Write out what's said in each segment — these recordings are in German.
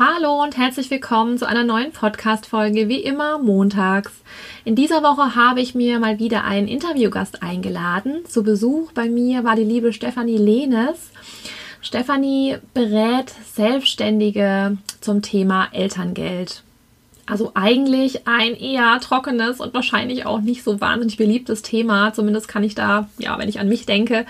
Hallo und herzlich willkommen zu einer neuen Podcast-Folge, wie immer montags. In dieser Woche habe ich mir mal wieder einen Interviewgast eingeladen. Zu Besuch bei mir war die liebe Stefanie Lehnes. Stefanie berät Selbstständige zum Thema Elterngeld. Also eigentlich ein eher trockenes und wahrscheinlich auch nicht so wahnsinnig beliebtes Thema. Zumindest kann ich da, ja, wenn ich an mich denke,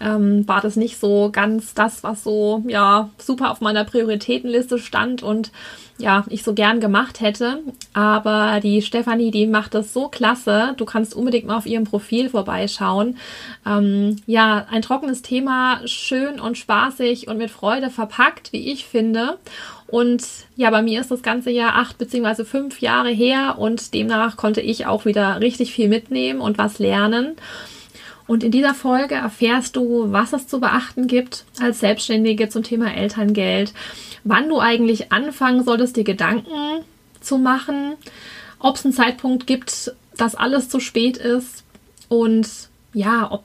ähm, war das nicht so ganz das, was so ja super auf meiner Prioritätenliste stand und ja, ich so gern gemacht hätte. Aber die Stefanie, die macht das so klasse. Du kannst unbedingt mal auf ihrem Profil vorbeischauen. Ähm, ja, ein trockenes Thema, schön und spaßig und mit Freude verpackt, wie ich finde. Und ja, bei mir ist das ganze Jahr acht beziehungsweise fünf Jahre her und demnach konnte ich auch wieder richtig viel mitnehmen und was lernen. Und in dieser Folge erfährst du, was es zu beachten gibt als Selbstständige zum Thema Elterngeld, wann du eigentlich anfangen solltest, dir Gedanken zu machen, ob es einen Zeitpunkt gibt, dass alles zu spät ist und ja, ob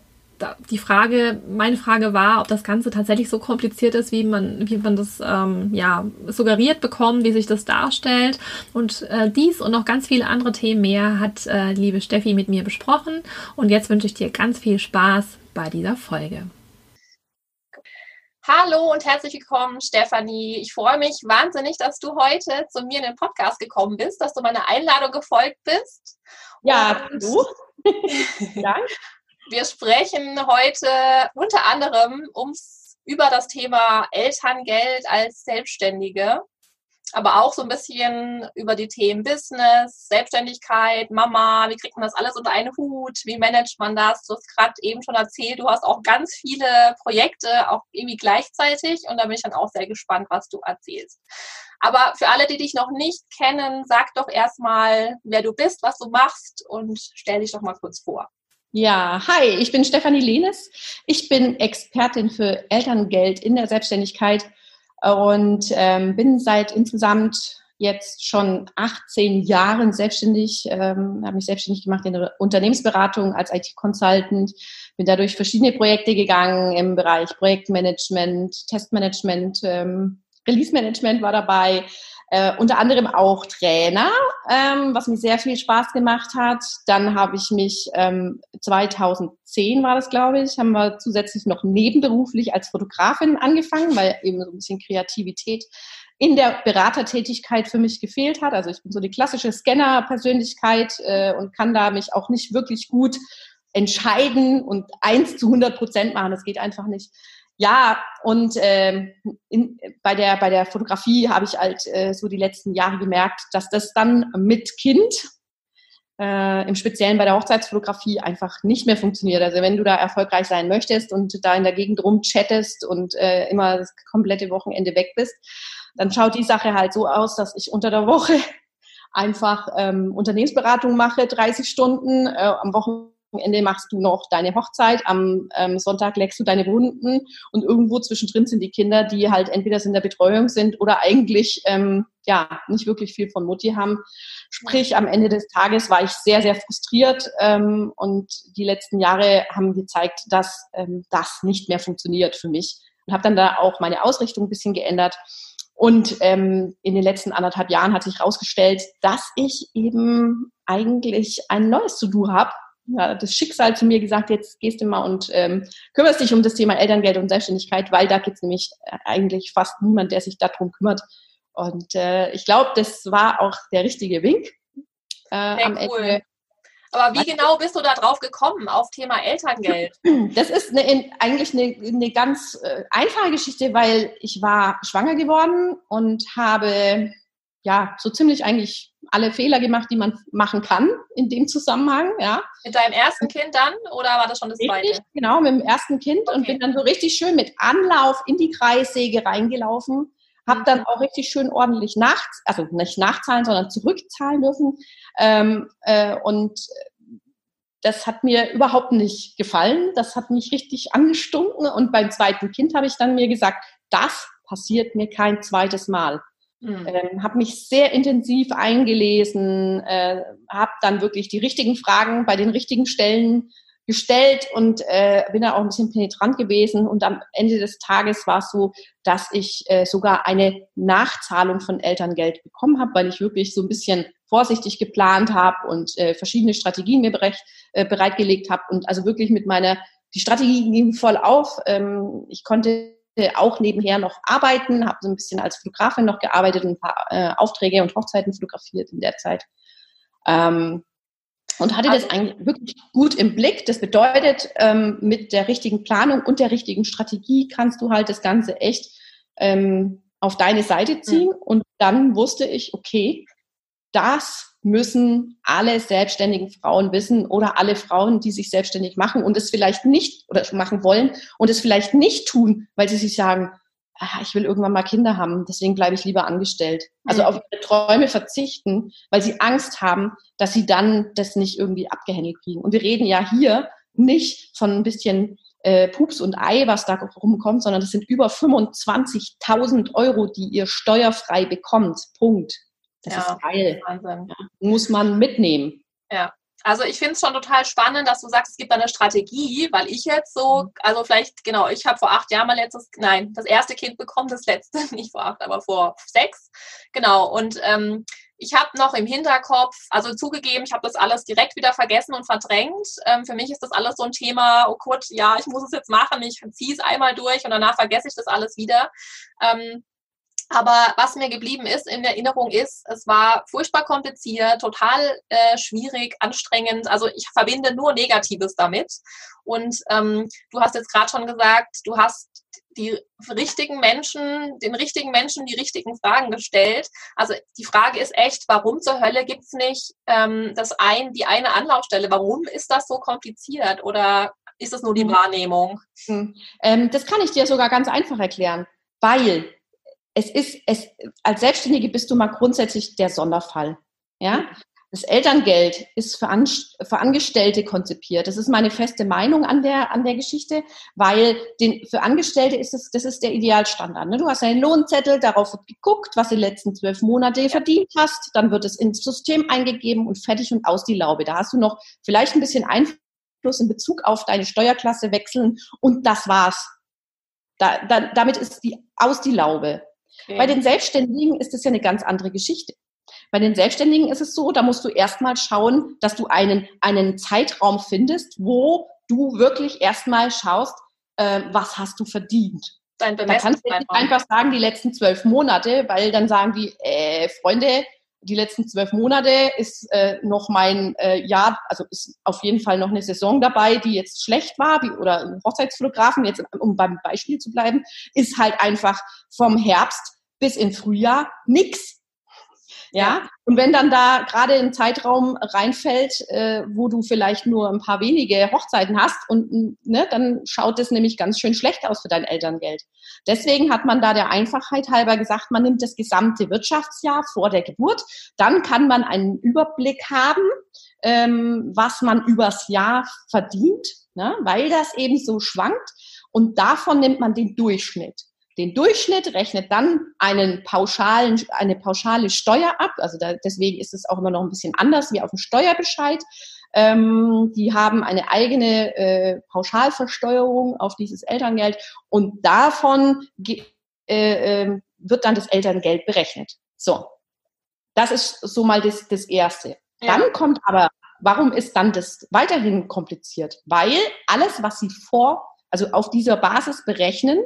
die Frage, meine Frage war, ob das Ganze tatsächlich so kompliziert ist, wie man, wie man das ähm, ja suggeriert bekommt, wie sich das darstellt. Und äh, dies und noch ganz viele andere Themen mehr hat äh, liebe Steffi mit mir besprochen. Und jetzt wünsche ich dir ganz viel Spaß bei dieser Folge. Hallo und herzlich willkommen, Stefanie. Ich freue mich wahnsinnig, dass du heute zu mir in den Podcast gekommen bist, dass du meiner Einladung gefolgt bist. Ja, und du. Danke. Wir sprechen heute unter anderem ums, über das Thema Elterngeld als Selbstständige, aber auch so ein bisschen über die Themen Business, Selbstständigkeit, Mama, wie kriegt man das alles unter einen Hut, wie managt man das? Du hast gerade eben schon erzählt, du hast auch ganz viele Projekte, auch irgendwie gleichzeitig und da bin ich dann auch sehr gespannt, was du erzählst. Aber für alle, die dich noch nicht kennen, sag doch erstmal, wer du bist, was du machst und stell dich doch mal kurz vor. Ja, hi, ich bin Stefanie Lehnes. Ich bin Expertin für Elterngeld in der Selbstständigkeit und ähm, bin seit insgesamt jetzt schon 18 Jahren selbstständig, ähm, habe mich selbstständig gemacht in der Unternehmensberatung als IT-Consultant, bin dadurch verschiedene Projekte gegangen im Bereich Projektmanagement, Testmanagement, ähm, Release-Management war dabei, äh, unter anderem auch Trainer, ähm, was mir sehr viel Spaß gemacht hat. Dann habe ich mich ähm, 2010 war das, glaube ich, haben wir zusätzlich noch nebenberuflich als Fotografin angefangen, weil eben so ein bisschen Kreativität in der Beratertätigkeit für mich gefehlt hat. Also ich bin so die klassische Scanner-Persönlichkeit äh, und kann da mich auch nicht wirklich gut entscheiden und eins zu 100 Prozent machen. Das geht einfach nicht. Ja, und ähm, in, bei, der, bei der Fotografie habe ich halt äh, so die letzten Jahre gemerkt, dass das dann mit Kind, äh, im Speziellen bei der Hochzeitsfotografie, einfach nicht mehr funktioniert. Also wenn du da erfolgreich sein möchtest und da in der Gegend rumchattest und äh, immer das komplette Wochenende weg bist, dann schaut die Sache halt so aus, dass ich unter der Woche einfach ähm, Unternehmensberatung mache, 30 Stunden, äh, am Wochenende Wochenende machst du noch deine Hochzeit, am ähm, Sonntag leckst du deine Wunden und irgendwo zwischendrin sind die Kinder, die halt entweder in der Betreuung sind oder eigentlich ähm, ja nicht wirklich viel von Mutti haben. Sprich, am Ende des Tages war ich sehr, sehr frustriert ähm, und die letzten Jahre haben gezeigt, dass ähm, das nicht mehr funktioniert für mich und habe dann da auch meine Ausrichtung ein bisschen geändert. Und ähm, in den letzten anderthalb Jahren hat sich herausgestellt, dass ich eben eigentlich ein neues To-Do habe, ja, das Schicksal zu mir gesagt, jetzt gehst du mal und ähm, kümmerst dich um das Thema Elterngeld und Selbstständigkeit, weil da gibt es nämlich äh, eigentlich fast niemand, der sich darum kümmert. Und äh, ich glaube, das war auch der richtige Wink. Äh, Sehr am cool. Ende. Aber wie genau bist du da drauf gekommen auf Thema Elterngeld? Das ist eine, eigentlich eine, eine ganz äh, einfache Geschichte, weil ich war schwanger geworden und habe ja so ziemlich eigentlich alle Fehler gemacht, die man machen kann in dem Zusammenhang. Ja. Mit deinem ersten Kind dann oder war das schon das richtig, zweite? Genau, mit dem ersten Kind okay. und bin dann so richtig schön mit Anlauf in die Kreissäge reingelaufen. Habe mhm. dann auch richtig schön ordentlich nachts, also nicht nachzahlen, sondern zurückzahlen dürfen. Ähm, äh, und das hat mir überhaupt nicht gefallen. Das hat mich richtig angestunken. Und beim zweiten Kind habe ich dann mir gesagt, das passiert mir kein zweites Mal. Mhm. Ähm, habe mich sehr intensiv eingelesen, äh, habe dann wirklich die richtigen Fragen bei den richtigen Stellen gestellt und äh, bin da auch ein bisschen penetrant gewesen. Und am Ende des Tages war es so, dass ich äh, sogar eine Nachzahlung von Elterngeld bekommen habe, weil ich wirklich so ein bisschen vorsichtig geplant habe und äh, verschiedene Strategien mir bereit, äh, bereitgelegt habe und also wirklich mit meiner, die Strategie ging voll auf. Ähm, ich konnte auch nebenher noch arbeiten, habe so ein bisschen als Fotografin noch gearbeitet und ein paar äh, Aufträge und Hochzeiten fotografiert in der Zeit. Ähm, und hatte das eigentlich wirklich gut im Blick. Das bedeutet, ähm, mit der richtigen Planung und der richtigen Strategie kannst du halt das Ganze echt ähm, auf deine Seite ziehen. Und dann wusste ich, okay, das müssen alle selbstständigen Frauen wissen oder alle Frauen, die sich selbstständig machen und es vielleicht nicht oder machen wollen und es vielleicht nicht tun, weil sie sich sagen, ah, ich will irgendwann mal Kinder haben, deswegen bleibe ich lieber angestellt. Also mhm. auf ihre Träume verzichten, weil sie Angst haben, dass sie dann das nicht irgendwie abgehändelt kriegen. Und wir reden ja hier nicht von ein bisschen äh, Pups und Ei, was da rumkommt, sondern das sind über 25.000 Euro, die ihr steuerfrei bekommt. Punkt. Das ja, ist geil. Wahnsinn. Ja, muss man mitnehmen. Ja. Also ich finde es schon total spannend, dass du sagst, es gibt eine Strategie, weil ich jetzt so, mhm. also vielleicht, genau, ich habe vor acht Jahren mal letztes, nein, das erste Kind bekommen, das letzte, nicht vor acht, aber vor sechs. Genau. Und ähm, ich habe noch im Hinterkopf, also zugegeben, ich habe das alles direkt wieder vergessen und verdrängt. Ähm, für mich ist das alles so ein Thema, oh Gott, ja, ich muss es jetzt machen, ich ziehe es einmal durch und danach vergesse ich das alles wieder. Ähm, aber was mir geblieben ist in Erinnerung ist, es war furchtbar kompliziert, total äh, schwierig, anstrengend. Also ich verbinde nur Negatives damit. Und ähm, du hast jetzt gerade schon gesagt, du hast die richtigen Menschen, den richtigen Menschen die richtigen Fragen gestellt. Also die Frage ist echt, warum zur Hölle gibt es nicht ähm, das ein, die eine Anlaufstelle? Warum ist das so kompliziert? Oder ist es nur die hm. Wahrnehmung? Hm. Ähm, das kann ich dir sogar ganz einfach erklären. Weil es ist, es, als Selbstständige bist du mal grundsätzlich der Sonderfall. Ja? Das Elterngeld ist für, An für Angestellte konzipiert. Das ist meine feste Meinung an der, an der Geschichte, weil den, für Angestellte ist es, das ist der Idealstandard. Ne? Du hast einen Lohnzettel, darauf wird geguckt, was du die letzten zwölf Monate verdient hast, dann wird es ins System eingegeben und fertig und aus die Laube. Da hast du noch vielleicht ein bisschen Einfluss in Bezug auf deine Steuerklasse wechseln und das war's. Da, da, damit ist die aus die Laube. Okay. Bei den Selbstständigen ist es ja eine ganz andere Geschichte. Bei den Selbstständigen ist es so, da musst du erstmal schauen, dass du einen, einen Zeitraum findest, wo du wirklich erstmal schaust, äh, was hast du verdient. Dein da kannst du nicht einfach sagen, die letzten zwölf Monate, weil dann sagen die, äh, Freunde, die letzten zwölf Monate ist äh, noch mein äh, Jahr, also ist auf jeden Fall noch eine Saison dabei, die jetzt schlecht war, wie, oder Hochzeitsfotografen, jetzt um beim Beispiel zu bleiben, ist halt einfach vom Herbst bis in Frühjahr nix. Ja, und wenn dann da gerade ein Zeitraum reinfällt, äh, wo du vielleicht nur ein paar wenige Hochzeiten hast und ne, dann schaut es nämlich ganz schön schlecht aus für dein Elterngeld. Deswegen hat man da der Einfachheit halber gesagt, man nimmt das gesamte Wirtschaftsjahr vor der Geburt, dann kann man einen Überblick haben, ähm, was man übers Jahr verdient, ne, weil das eben so schwankt. Und davon nimmt man den Durchschnitt den Durchschnitt, rechnet dann einen pauschalen, eine pauschale Steuer ab. Also da, deswegen ist es auch immer noch ein bisschen anders wie auf dem Steuerbescheid. Ähm, die haben eine eigene äh, Pauschalversteuerung auf dieses Elterngeld und davon äh, äh, wird dann das Elterngeld berechnet. So, das ist so mal das, das Erste. Ja. Dann kommt aber, warum ist dann das weiterhin kompliziert? Weil alles, was Sie vor, also auf dieser Basis berechnen,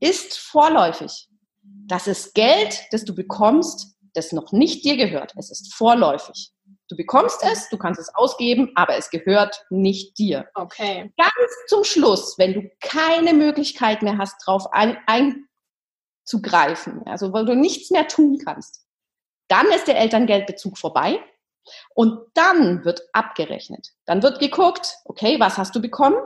ist vorläufig. Das ist Geld, das du bekommst, das noch nicht dir gehört. Es ist vorläufig. Du bekommst es, du kannst es ausgeben, aber es gehört nicht dir. Okay. Ganz zum Schluss, wenn du keine Möglichkeit mehr hast, darauf einzugreifen, also weil du nichts mehr tun kannst, dann ist der Elterngeldbezug vorbei und dann wird abgerechnet. Dann wird geguckt, okay, was hast du bekommen?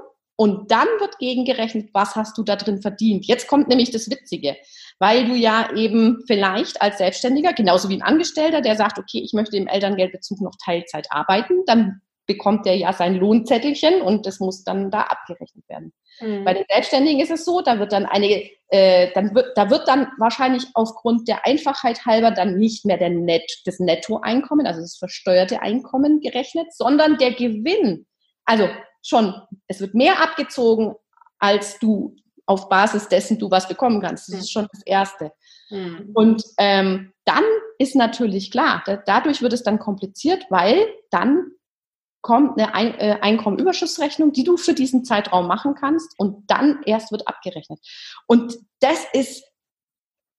Und dann wird gegengerechnet, was hast du da drin verdient. Jetzt kommt nämlich das Witzige, weil du ja eben vielleicht als Selbstständiger, genauso wie ein Angestellter, der sagt, okay, ich möchte im Elterngeldbezug noch Teilzeit arbeiten, dann bekommt der ja sein Lohnzettelchen und das muss dann da abgerechnet werden. Mhm. Bei den Selbstständigen ist es so, da wird dann eine, äh, dann wird, da wird dann wahrscheinlich aufgrund der Einfachheit halber dann nicht mehr der Net, das Nettoeinkommen, also das versteuerte Einkommen gerechnet, sondern der Gewinn. Also schon, es wird mehr abgezogen, als du auf Basis dessen du was bekommen kannst. Das ist schon das Erste. Mhm. Und ähm, dann ist natürlich klar, da, dadurch wird es dann kompliziert, weil dann kommt eine Ein äh, Einkommenüberschussrechnung, die du für diesen Zeitraum machen kannst und dann erst wird abgerechnet. Und das ist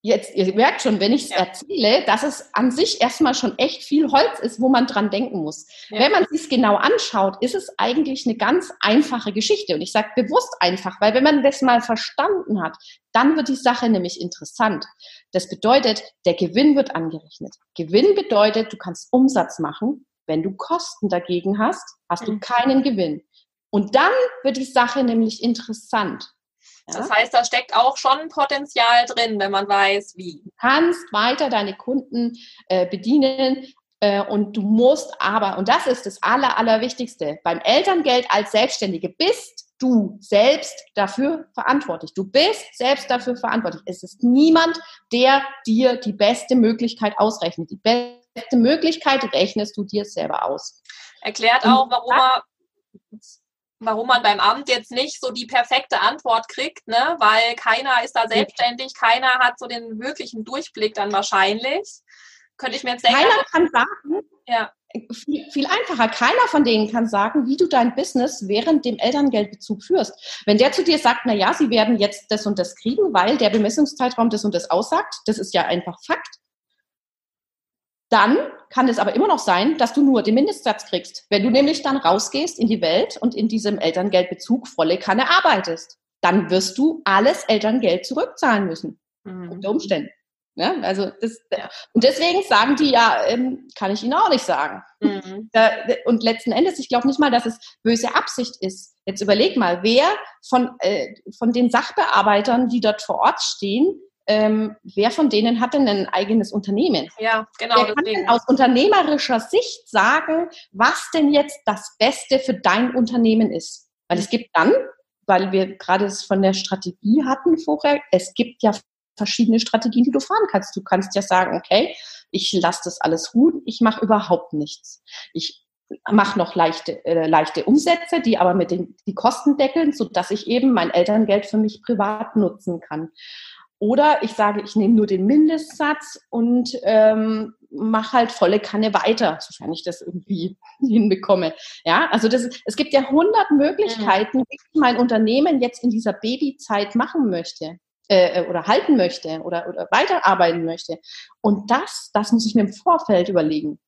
jetzt, ihr merkt schon, wenn ich es ja. erzähle, dass es an sich erstmal schon echt viel Holz ist, wo man dran denken muss. Ja. Wenn man sich genau anschaut, ist es eigentlich eine ganz einfache Geschichte. Und ich sage bewusst einfach, weil wenn man das mal verstanden hat, dann wird die Sache nämlich interessant. Das bedeutet, der Gewinn wird angerechnet. Gewinn bedeutet, du kannst Umsatz machen. Wenn du Kosten dagegen hast, hast mhm. du keinen Gewinn. Und dann wird die Sache nämlich interessant. Das heißt, da steckt auch schon Potenzial drin, wenn man weiß, wie. Du kannst weiter deine Kunden äh, bedienen, äh, und du musst aber, und das ist das Aller, Allerwichtigste, beim Elterngeld als Selbstständige bist du selbst dafür verantwortlich. Du bist selbst dafür verantwortlich. Es ist niemand, der dir die beste Möglichkeit ausrechnet. Die beste Möglichkeit rechnest du dir selber aus. Erklärt auch, warum er warum man beim Amt jetzt nicht so die perfekte Antwort kriegt, ne? weil keiner ist da selbstständig, keiner hat so den wirklichen Durchblick dann wahrscheinlich. Könnte ich mir jetzt denken. Keiner kann sagen, ja. Viel, viel, einfacher. Keiner von denen kann sagen, wie du dein Business während dem Elterngeldbezug führst. Wenn der zu dir sagt, na ja, sie werden jetzt das und das kriegen, weil der Bemessungszeitraum das und das aussagt, das ist ja einfach Fakt, dann kann es aber immer noch sein, dass du nur den Mindestsatz kriegst. Wenn du nämlich dann rausgehst in die Welt und in diesem Elterngeldbezug volle Kanne arbeitest, dann wirst du alles Elterngeld zurückzahlen müssen. Mhm. Unter Umständen. Ja, also das, und deswegen sagen die ja, ähm, kann ich Ihnen auch nicht sagen. Mhm. und letzten Endes, ich glaube nicht mal, dass es böse Absicht ist. Jetzt überleg mal, wer von, äh, von den Sachbearbeitern, die dort vor Ort stehen, ähm, wer von denen hat denn ein eigenes Unternehmen? Ja, genau. Wer kann denn aus unternehmerischer Sicht sagen, was denn jetzt das Beste für dein Unternehmen ist? Weil es gibt dann, weil wir gerade es von der Strategie hatten vorher, es gibt ja verschiedene Strategien, die du fahren kannst. Du kannst ja sagen, okay, ich lasse das alles ruhen, ich mache überhaupt nichts. Ich mache noch leichte, äh, leichte Umsätze, die aber mit den die Kosten deckeln, sodass ich eben mein Elterngeld für mich privat nutzen kann. Oder ich sage, ich nehme nur den Mindestsatz und ähm, mache halt volle Kanne weiter, sofern ich das irgendwie hinbekomme. Ja, also das, es gibt ja hundert Möglichkeiten, wie ich mein Unternehmen jetzt in dieser Babyzeit machen möchte äh, oder halten möchte oder, oder weiterarbeiten möchte. Und das, das muss ich mir im Vorfeld überlegen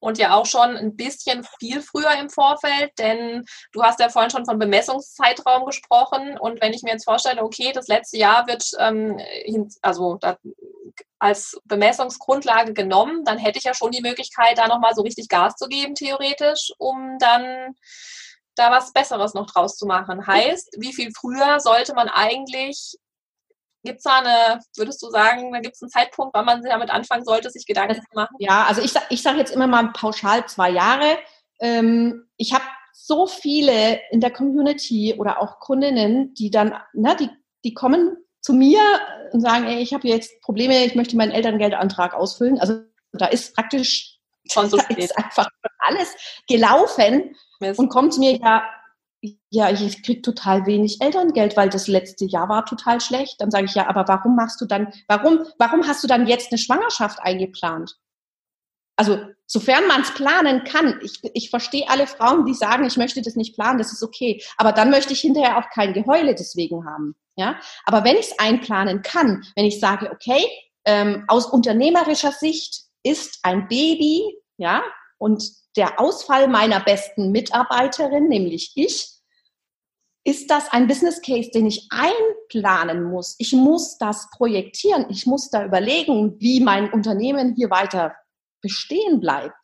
und ja auch schon ein bisschen viel früher im Vorfeld, denn du hast ja vorhin schon von Bemessungszeitraum gesprochen und wenn ich mir jetzt vorstelle, okay, das letzte Jahr wird ähm, also da, als Bemessungsgrundlage genommen, dann hätte ich ja schon die Möglichkeit, da nochmal so richtig Gas zu geben, theoretisch, um dann da was Besseres noch draus zu machen. Heißt, wie viel früher sollte man eigentlich Gibt es da eine, würdest du sagen, da gibt es einen Zeitpunkt, wann man damit anfangen sollte, sich Gedanken zu machen? Ja, also ich, ich sage jetzt immer mal pauschal zwei Jahre. Ähm, ich habe so viele in der Community oder auch Kundinnen, die dann, na, die, die kommen zu mir und sagen, ey, ich habe jetzt Probleme, ich möchte meinen Elterngeldantrag ausfüllen. Also da ist praktisch schon so da ist einfach alles gelaufen Mist. und kommt zu mir, ja, ja, ich krieg total wenig Elterngeld, weil das letzte Jahr war total schlecht. Dann sage ich, ja, aber warum machst du dann, warum, warum hast du dann jetzt eine Schwangerschaft eingeplant? Also, sofern man es planen kann, ich, ich verstehe alle Frauen, die sagen, ich möchte das nicht planen, das ist okay. Aber dann möchte ich hinterher auch kein Geheule deswegen haben. Ja? Aber wenn ich es einplanen kann, wenn ich sage, okay, ähm, aus unternehmerischer Sicht ist ein Baby, ja, und der Ausfall meiner besten Mitarbeiterin, nämlich ich, ist das ein Business Case, den ich einplanen muss. Ich muss das projektieren. Ich muss da überlegen, wie mein Unternehmen hier weiter bestehen bleibt.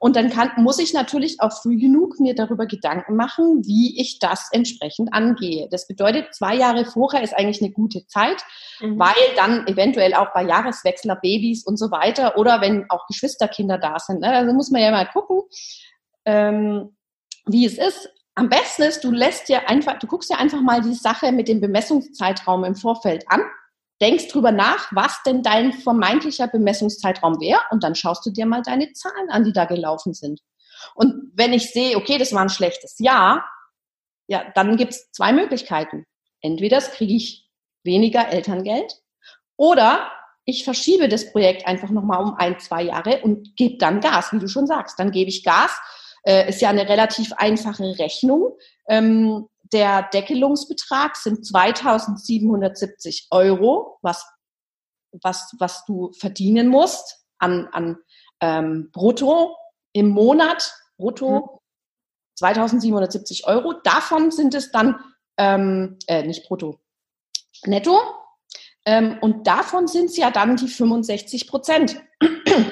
Und dann kann, muss ich natürlich auch früh genug mir darüber Gedanken machen, wie ich das entsprechend angehe. Das bedeutet, zwei Jahre vorher ist eigentlich eine gute Zeit, mhm. weil dann eventuell auch bei Jahreswechsler Babys und so weiter oder wenn auch Geschwisterkinder da sind. Ne? Also muss man ja mal gucken, ähm, wie es ist am besten ist, du lässt dir einfach, du guckst dir einfach mal die Sache mit dem Bemessungszeitraum im Vorfeld an, denkst drüber nach, was denn dein vermeintlicher Bemessungszeitraum wäre und dann schaust du dir mal deine Zahlen an, die da gelaufen sind. Und wenn ich sehe, okay, das war ein schlechtes Jahr, ja, dann gibt es zwei Möglichkeiten. Entweder kriege ich weniger Elterngeld oder ich verschiebe das Projekt einfach nochmal um ein, zwei Jahre und gebe dann Gas, wie du schon sagst. Dann gebe ich Gas. Äh, ist ja eine relativ einfache Rechnung. Ähm, der Deckelungsbetrag sind 2770 Euro, was, was, was du verdienen musst an, an ähm, Brutto im Monat. Brutto 2770 mhm. Euro. Davon sind es dann, ähm, äh, nicht brutto, netto. Ähm, und davon sind es ja dann die 65 Prozent.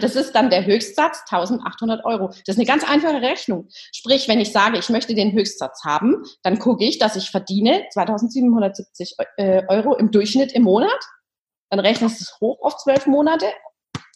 Das ist dann der Höchstsatz 1800 Euro. Das ist eine ganz einfache Rechnung. Sprich, wenn ich sage, ich möchte den Höchstsatz haben, dann gucke ich, dass ich verdiene 2770 äh, Euro im Durchschnitt im Monat. Dann rechnest du es hoch auf zwölf Monate.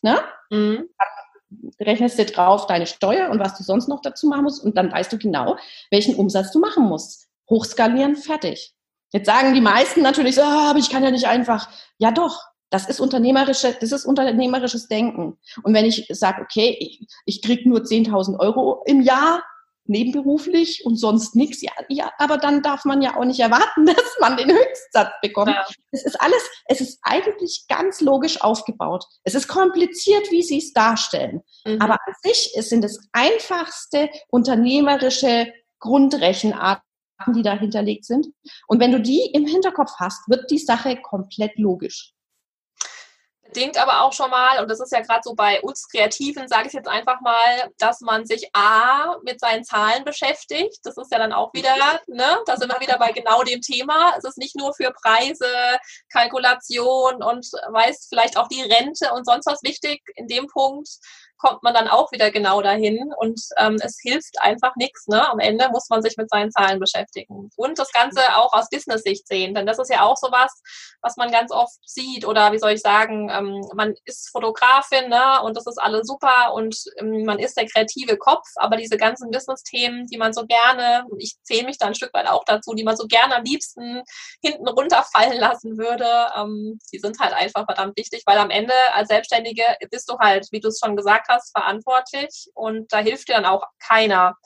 Ne? Mhm. Dann rechnest du drauf deine Steuer und was du sonst noch dazu machen musst. Und dann weißt du genau, welchen Umsatz du machen musst. Hochskalieren, fertig. Jetzt sagen die meisten natürlich so, ah, aber ich kann ja nicht einfach. Ja doch, das ist unternehmerische, das ist unternehmerisches Denken. Und wenn ich sage, okay, ich, ich krieg nur 10.000 Euro im Jahr nebenberuflich und sonst nichts, ja, ja, aber dann darf man ja auch nicht erwarten, dass man den Höchstsatz bekommt. Ja. Es ist alles, es ist eigentlich ganz logisch aufgebaut. Es ist kompliziert, wie sie es darstellen. Mhm. Aber an sich sind es einfachste unternehmerische Grundrechenarten die da hinterlegt sind. Und wenn du die im Hinterkopf hast, wird die Sache komplett logisch. Bedingt aber auch schon mal, und das ist ja gerade so bei uns Kreativen, sage ich jetzt einfach mal, dass man sich A mit seinen Zahlen beschäftigt. Das ist ja dann auch wieder, ne, da sind wir wieder bei genau dem Thema. Es ist nicht nur für Preise, Kalkulation und weiß vielleicht auch die Rente und sonst was wichtig in dem Punkt, kommt man dann auch wieder genau dahin und ähm, es hilft einfach nichts. Ne? Am Ende muss man sich mit seinen Zahlen beschäftigen und das Ganze auch aus Business-Sicht sehen, denn das ist ja auch sowas, was man ganz oft sieht oder wie soll ich sagen, ähm, man ist Fotografin ne? und das ist alles super und ähm, man ist der kreative Kopf, aber diese ganzen Business-Themen, die man so gerne, ich zähle mich da ein Stück weit auch dazu, die man so gerne am liebsten hinten runterfallen lassen würde, ähm, die sind halt einfach verdammt wichtig, weil am Ende als Selbstständige bist du halt, wie du es schon gesagt hast, verantwortlich und da hilft dir dann auch keiner,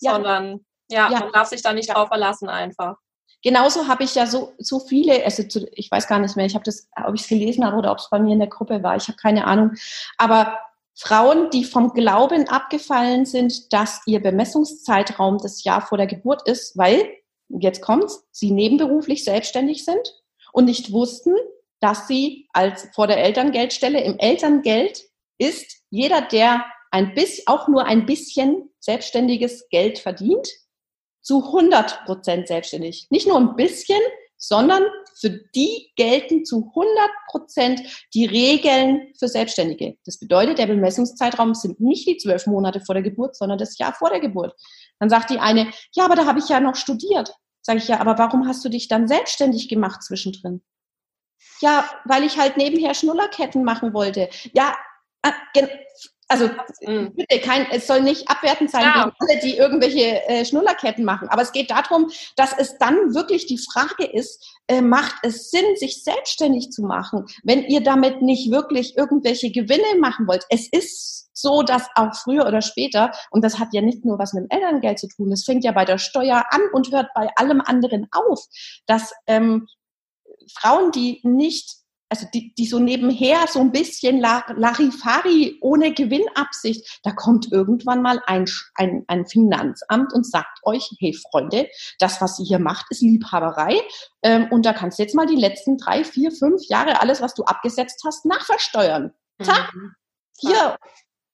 ja. sondern ja, ja, man darf sich da nicht ja. drauf verlassen einfach. Genauso habe ich ja so, so viele, also zu, ich weiß gar nicht mehr, ich habe das, ob ich es gelesen habe oder ob es bei mir in der Gruppe war, ich habe keine Ahnung. Aber Frauen, die vom Glauben abgefallen sind, dass ihr Bemessungszeitraum das Jahr vor der Geburt ist, weil, jetzt kommt's, sie nebenberuflich selbstständig sind und nicht wussten, dass sie als vor der Elterngeldstelle im Elterngeld ist jeder, der ein bisschen, auch nur ein bisschen selbstständiges Geld verdient, zu 100 Prozent selbstständig. Nicht nur ein bisschen, sondern für die gelten zu 100 Prozent die Regeln für Selbstständige. Das bedeutet, der Bemessungszeitraum sind nicht die zwölf Monate vor der Geburt, sondern das Jahr vor der Geburt. Dann sagt die eine, ja, aber da habe ich ja noch studiert. Sage ich ja, aber warum hast du dich dann selbstständig gemacht zwischendrin? Ja, weil ich halt nebenher Schnullerketten machen wollte. Ja, also mhm. bitte, kein, es soll nicht abwertend sein ja. gegen alle, die irgendwelche äh, Schnullerketten machen. Aber es geht darum, dass es dann wirklich die Frage ist, äh, macht es Sinn, sich selbstständig zu machen, wenn ihr damit nicht wirklich irgendwelche Gewinne machen wollt. Es ist so, dass auch früher oder später, und das hat ja nicht nur was mit dem Elterngeld zu tun, es fängt ja bei der Steuer an und hört bei allem anderen auf, dass ähm, Frauen, die nicht also die, die so nebenher so ein bisschen Larifari ohne Gewinnabsicht, da kommt irgendwann mal ein, ein, ein Finanzamt und sagt euch, hey Freunde, das, was ihr hier macht, ist Liebhaberei ähm, und da kannst du jetzt mal die letzten drei, vier, fünf Jahre alles, was du abgesetzt hast, nachversteuern. Zack, mhm. hier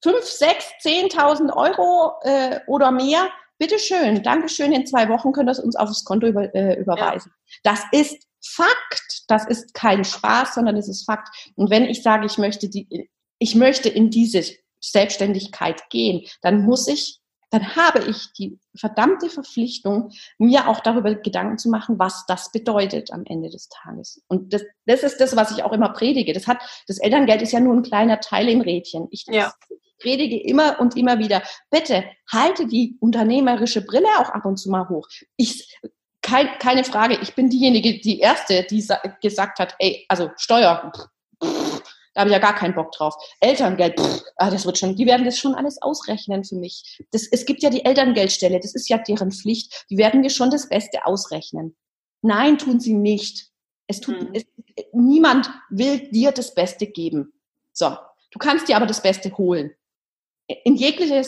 fünf, sechs, zehntausend Euro äh, oder mehr, bitteschön, Dankeschön, in zwei Wochen könnt ihr uns aufs Konto über, äh, überweisen. Ja. Das ist Fakt. Das ist kein Spaß, sondern es ist Fakt. Und wenn ich sage, ich möchte die, ich möchte in diese Selbstständigkeit gehen, dann muss ich, dann habe ich die verdammte Verpflichtung, mir auch darüber Gedanken zu machen, was das bedeutet am Ende des Tages. Und das, das ist das, was ich auch immer predige. Das hat, das Elterngeld ist ja nur ein kleiner Teil im Rädchen. Ich, ja. predige immer und immer wieder, bitte halte die unternehmerische Brille auch ab und zu mal hoch. Ich kein, keine Frage, ich bin diejenige, die erste, die gesagt hat, ey, also Steuer, Da habe ich ja gar keinen Bock drauf. Elterngeld, pff, ah, das wird schon, die werden das schon alles ausrechnen für mich. Das, es gibt ja die Elterngeldstelle, das ist ja deren Pflicht. Die werden mir schon das Beste ausrechnen. Nein, tun sie nicht. Es tut, mhm. es, niemand will dir das Beste geben. So. Du kannst dir aber das Beste holen. In jeglicher,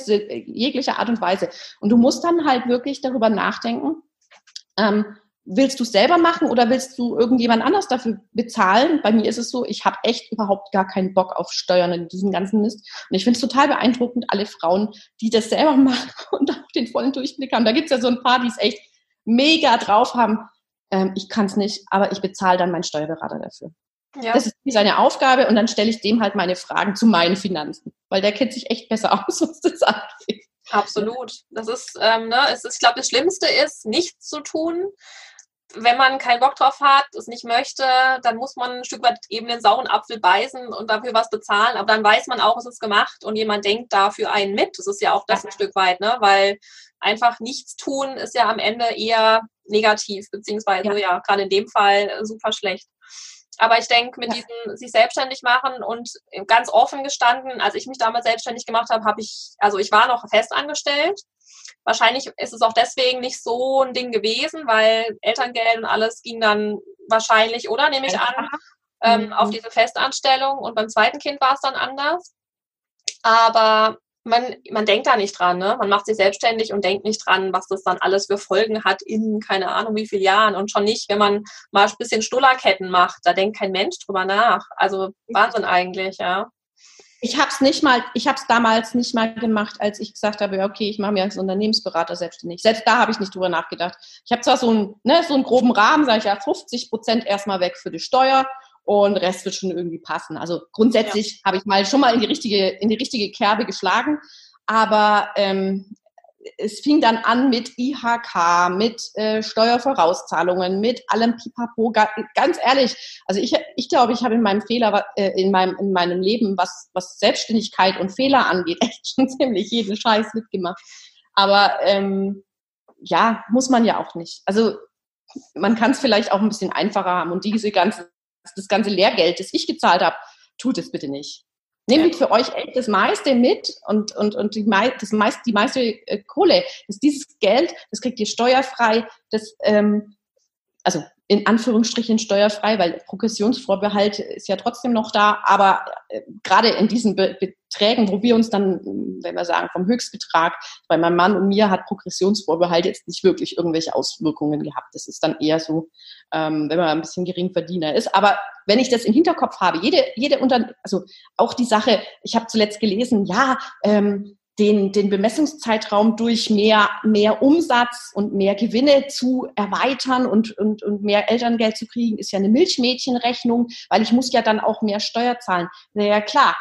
jeglicher Art und Weise. Und du musst dann halt wirklich darüber nachdenken, ähm, willst du es selber machen oder willst du irgendjemand anders dafür bezahlen? Bei mir ist es so, ich habe echt überhaupt gar keinen Bock auf Steuern in diesem ganzen Mist. Und ich finde es total beeindruckend, alle Frauen, die das selber machen und auch den vollen Durchblick haben. Da gibt es ja so ein paar, die es echt mega drauf haben. Ähm, ich kann es nicht, aber ich bezahle dann meinen Steuerberater dafür. Ja. Das ist seine Aufgabe und dann stelle ich dem halt meine Fragen zu meinen Finanzen, weil der kennt sich echt besser aus, was das angeht. Absolut. Das ist, ähm, ne, es ist, ich glaube, das Schlimmste ist, nichts zu tun wenn man keinen Bock drauf hat, es nicht möchte, dann muss man ein Stück weit eben den sauren Apfel beißen und dafür was bezahlen. Aber dann weiß man auch, es ist gemacht und jemand denkt dafür einen mit. Das ist ja auch das ein Stück weit, ne? Weil einfach nichts tun ist ja am Ende eher negativ, beziehungsweise ja, ja gerade in dem Fall super schlecht. Aber ich denke, mit ja. diesem sich selbstständig machen und ganz offen gestanden, als ich mich damals selbstständig gemacht habe, habe ich, also ich war noch fest angestellt Wahrscheinlich ist es auch deswegen nicht so ein Ding gewesen, weil Elterngeld und alles ging dann wahrscheinlich, oder nehme ich an, ähm, mhm. auf diese Festanstellung. Und beim zweiten Kind war es dann anders. Aber man, man denkt da nicht dran, ne? Man macht sich selbstständig und denkt nicht dran, was das dann alles für Folgen hat in keine Ahnung wie vielen Jahren. Und schon nicht, wenn man mal ein bisschen Stullerketten macht. Da denkt kein Mensch drüber nach. Also Wahnsinn eigentlich, ja ich habe es nicht mal, ich habe es damals nicht mal gemacht, als ich gesagt habe, okay, ich mache mir als Unternehmensberater selbstständig. Selbst da habe ich nicht drüber nachgedacht. Ich habe zwar so einen, ne, so einen groben Rahmen, sage ich ja, 50 Prozent erstmal weg für die Steuer und Rest wird schon irgendwie passen. Also grundsätzlich ja. habe ich mal schon mal in die richtige, in die richtige Kerbe geschlagen. Aber ähm, es fing dann an mit IHK, mit äh, Steuervorauszahlungen, mit allem Pipapo. Ganz ehrlich, also ich, ich glaube, ich habe in meinem Fehler, äh, in meinem, in meinem Leben, was, was Selbstständigkeit und Fehler angeht, echt schon ziemlich jeden Scheiß mitgemacht. Aber ähm, ja, muss man ja auch nicht. Also man kann es vielleicht auch ein bisschen einfacher haben und diese ganze, das ganze Lehrgeld, das ich gezahlt habe, tut es bitte nicht. Nehmt für euch echt das meiste mit und, und, und die, das meist, die meiste äh, Kohle. Das, dieses Geld, das kriegt ihr steuerfrei, das, ähm, also in Anführungsstrichen steuerfrei, weil Progressionsvorbehalt ist ja trotzdem noch da, aber äh, gerade in diesen Be Beträgen, wo wir uns dann, wenn wir sagen, vom Höchstbetrag, bei meinem Mann und mir hat Progressionsvorbehalt jetzt nicht wirklich irgendwelche Auswirkungen gehabt. Das ist dann eher so, ähm, wenn man ein bisschen Geringverdiener ist. Aber wenn ich das im Hinterkopf habe, jede, jede unter, also auch die Sache, ich habe zuletzt gelesen, ja, ähm, den, den Bemessungszeitraum durch mehr, mehr Umsatz und mehr Gewinne zu erweitern und, und, und mehr Elterngeld zu kriegen, ist ja eine Milchmädchenrechnung, weil ich muss ja dann auch mehr Steuer zahlen. Naja, klar.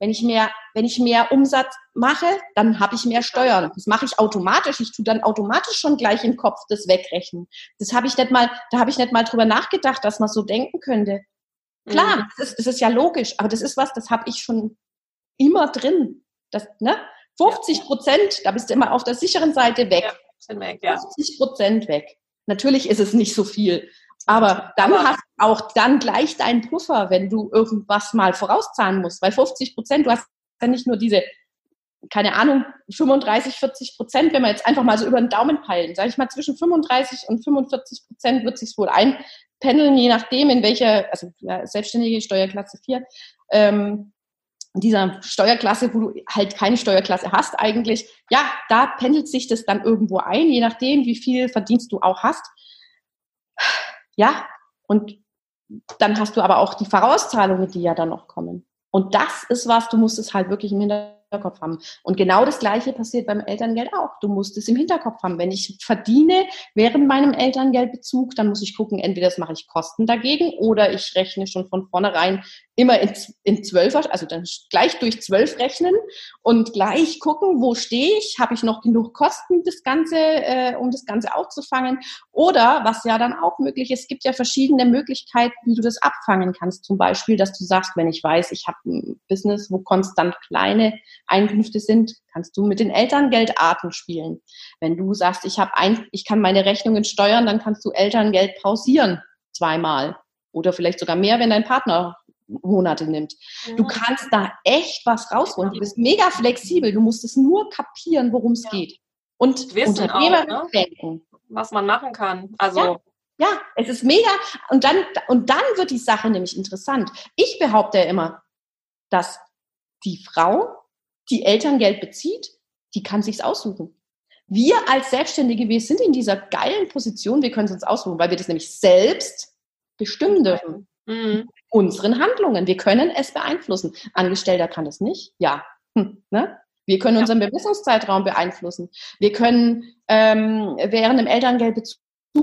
Wenn ich mehr, wenn ich mehr Umsatz mache, dann habe ich mehr Steuern. Das mache ich automatisch. Ich tue dann automatisch schon gleich im Kopf das wegrechnen. Das habe ich nicht mal, da habe ich nicht mal drüber nachgedacht, dass man so denken könnte. Klar, mhm. das, ist, das ist ja logisch, aber das ist was, das habe ich schon immer drin. Das, ne? 50 Prozent, da bist du immer auf der sicheren Seite weg. Ja, weg ja. 50 Prozent weg. Natürlich ist es nicht so viel. Aber dann aber hast du auch dann gleich deinen Puffer, wenn du irgendwas mal vorauszahlen musst. Weil 50 Prozent, du hast ja nicht nur diese, keine Ahnung, 35, 40 Prozent, wenn wir jetzt einfach mal so über den Daumen peilen. Sag ich mal, zwischen 35 und 45 Prozent wird sich wohl einpendeln, je nachdem, in welcher, also ja, selbstständige Steuerklasse 4, ähm, dieser Steuerklasse, wo du halt keine Steuerklasse hast eigentlich, ja, da pendelt sich das dann irgendwo ein, je nachdem, wie viel Verdienst du auch hast. Ja, und dann hast du aber auch die Vorauszahlungen, die ja dann noch kommen. Und das ist was, du musst es halt wirklich im Hinterkopf haben. Und genau das Gleiche passiert beim Elterngeld auch. Du musst es im Hinterkopf haben. Wenn ich verdiene während meinem Elterngeldbezug, dann muss ich gucken, entweder das mache ich Kosten dagegen oder ich rechne schon von vornherein immer in, in zwölf, also dann gleich durch zwölf rechnen und gleich gucken, wo stehe ich, habe ich noch genug Kosten, das Ganze, äh, um das Ganze aufzufangen. Oder was ja dann auch möglich ist, es gibt ja verschiedene Möglichkeiten, wie du das abfangen kannst. Zum Beispiel, dass du sagst, wenn ich weiß, ich habe ein Business, wo konstant kleine Einkünfte sind, kannst du mit den Elterngeldarten spielen. Wenn du sagst, ich habe ein, ich kann meine Rechnungen steuern, dann kannst du Elterngeld pausieren zweimal oder vielleicht sogar mehr, wenn dein Partner Monate nimmt. Du mhm. kannst da echt was rausholen. Du bist mega flexibel. Du musst es nur kapieren, worum es ja. geht. Und Wissen Unternehmer auch, ne? denken. Was man machen kann. Also. Ja. Ja, es ist mega. Und dann, und dann wird die Sache nämlich interessant. Ich behaupte ja immer, dass die Frau, die Elterngeld bezieht, die kann sich's aussuchen. Wir als Selbstständige, wir sind in dieser geilen Position, wir können es uns aussuchen, weil wir das nämlich selbst bestimmen dürfen. Mhm. Unseren Handlungen. Wir können es beeinflussen. Angestellter kann es nicht. Ja. Hm, ne? Wir können unseren Bemessungszeitraum beeinflussen. Wir können ähm, während dem Elterngeldbezug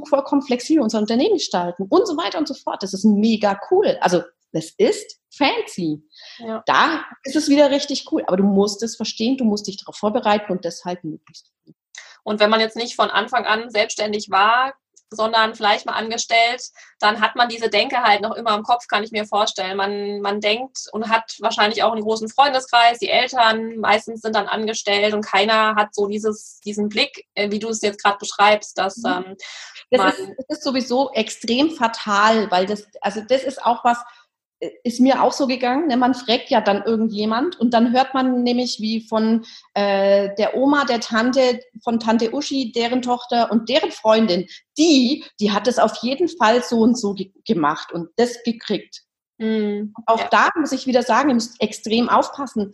vollkommen flexibel unser Unternehmen gestalten und so weiter und so fort. Das ist mega cool. Also das ist fancy. Ja. Da ist es wieder richtig cool. Aber du musst es verstehen, du musst dich darauf vorbereiten und deshalb möglichst. Und wenn man jetzt nicht von Anfang an selbstständig war, sondern vielleicht mal angestellt, dann hat man diese Denke halt noch immer im Kopf, kann ich mir vorstellen. Man, man denkt und hat wahrscheinlich auch einen großen Freundeskreis, die Eltern meistens sind dann angestellt und keiner hat so dieses, diesen Blick, äh, wie du es jetzt gerade beschreibst, dass mhm. ähm, das, ist, das ist sowieso extrem fatal, weil das, also das ist auch was, ist mir auch so gegangen. Ne? Man fragt ja dann irgendjemand und dann hört man nämlich wie von äh, der Oma, der Tante, von Tante Uschi, deren Tochter und deren Freundin, die, die hat es auf jeden Fall so und so ge gemacht und das gekriegt. Mhm. Auch ja. da muss ich wieder sagen, ihr müsst extrem aufpassen.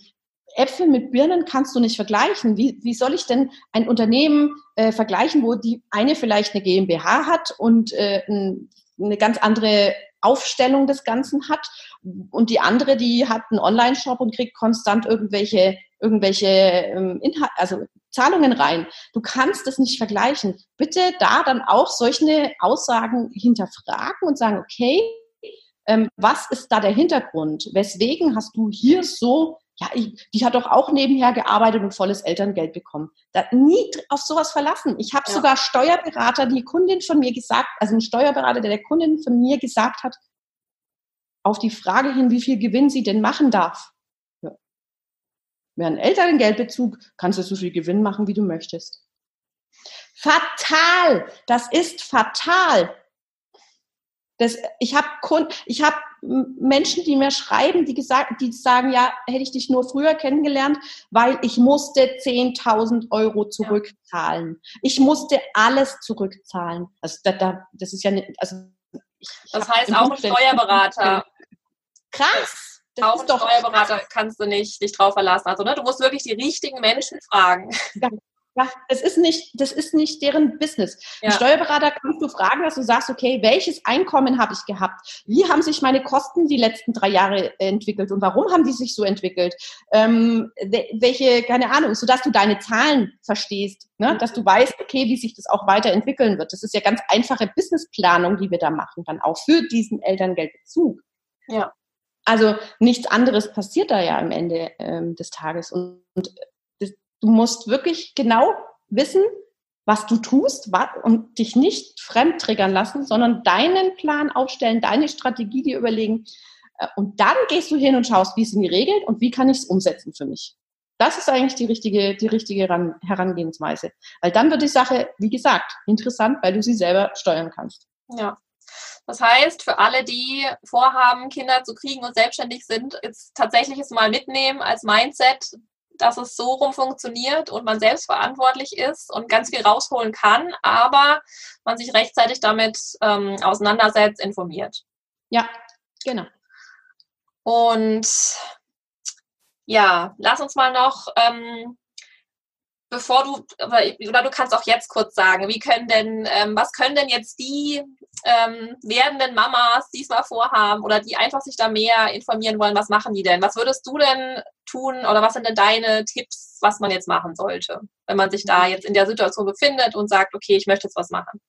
Äpfel mit Birnen kannst du nicht vergleichen. Wie, wie soll ich denn ein Unternehmen äh, vergleichen, wo die eine vielleicht eine GmbH hat und äh, ein, eine ganz andere Aufstellung des Ganzen hat. Und die andere, die hat einen Online-Shop und kriegt konstant irgendwelche, irgendwelche ähm, Inhalt, also Zahlungen rein. Du kannst es nicht vergleichen. Bitte da dann auch solche Aussagen hinterfragen und sagen, okay, ähm, was ist da der Hintergrund? Weswegen hast du hier so ja, ich, die hat doch auch nebenher gearbeitet und volles Elterngeld bekommen. Da nie auf sowas verlassen. Ich habe ja. sogar Steuerberater, die Kundin von mir gesagt, also ein Steuerberater, der der Kundin von mir gesagt hat, auf die Frage hin, wie viel Gewinn sie denn machen darf. Ja. Während Elterngeldbezug kannst du so viel Gewinn machen, wie du möchtest. Fatal! Das ist fatal. Das, ich habe ich hab Menschen, die mir schreiben, die gesagt, die sagen, ja, hätte ich dich nur früher kennengelernt, weil ich musste 10.000 Euro zurückzahlen. Ja. Ich musste alles zurückzahlen. Also da, da, das ist ja, nicht, also das heißt auch ein Steuerberater. Krass. Das auch ein Steuerberater kannst du nicht dich drauf verlassen. Also ne, du musst wirklich die richtigen Menschen fragen. Ja, das ist nicht, das ist nicht deren Business. Ja. Ein Steuerberater kannst du fragen, dass du sagst, okay, welches Einkommen habe ich gehabt? Wie haben sich meine Kosten die letzten drei Jahre entwickelt und warum haben die sich so entwickelt? Ähm, welche, keine Ahnung, sodass du deine Zahlen verstehst, ne? Mhm. dass du weißt, okay, wie sich das auch weiterentwickeln wird. Das ist ja ganz einfache Businessplanung, die wir da machen, dann auch für diesen Elterngeldbezug. Ja. Also nichts anderes passiert da ja am Ende ähm, des Tages. Und, und Du musst wirklich genau wissen, was du tust und dich nicht fremd triggern lassen, sondern deinen Plan aufstellen, deine Strategie dir überlegen. Äh, und dann gehst du hin und schaust, wie sind die Regeln und wie kann ich es umsetzen für mich. Das ist eigentlich die richtige, die richtige Herangehensweise. Weil dann wird die Sache, wie gesagt, interessant, weil du sie selber steuern kannst. Ja. Das heißt, für alle, die vorhaben, Kinder zu kriegen und selbstständig sind, ist tatsächlich es mal mitnehmen als Mindset, dass es so rum funktioniert und man selbst verantwortlich ist und ganz viel rausholen kann, aber man sich rechtzeitig damit ähm, auseinandersetzt, informiert. Ja, genau. Und ja, lass uns mal noch ähm, bevor du, oder du kannst auch jetzt kurz sagen, wie können denn, ähm, was können denn jetzt die ähm, werdenden Mamas diesmal vorhaben oder die einfach sich da mehr informieren wollen, was machen die denn? Was würdest du denn tun oder was sind denn deine Tipps, was man jetzt machen sollte, wenn man sich da jetzt in der Situation befindet und sagt, okay, ich möchte jetzt was machen?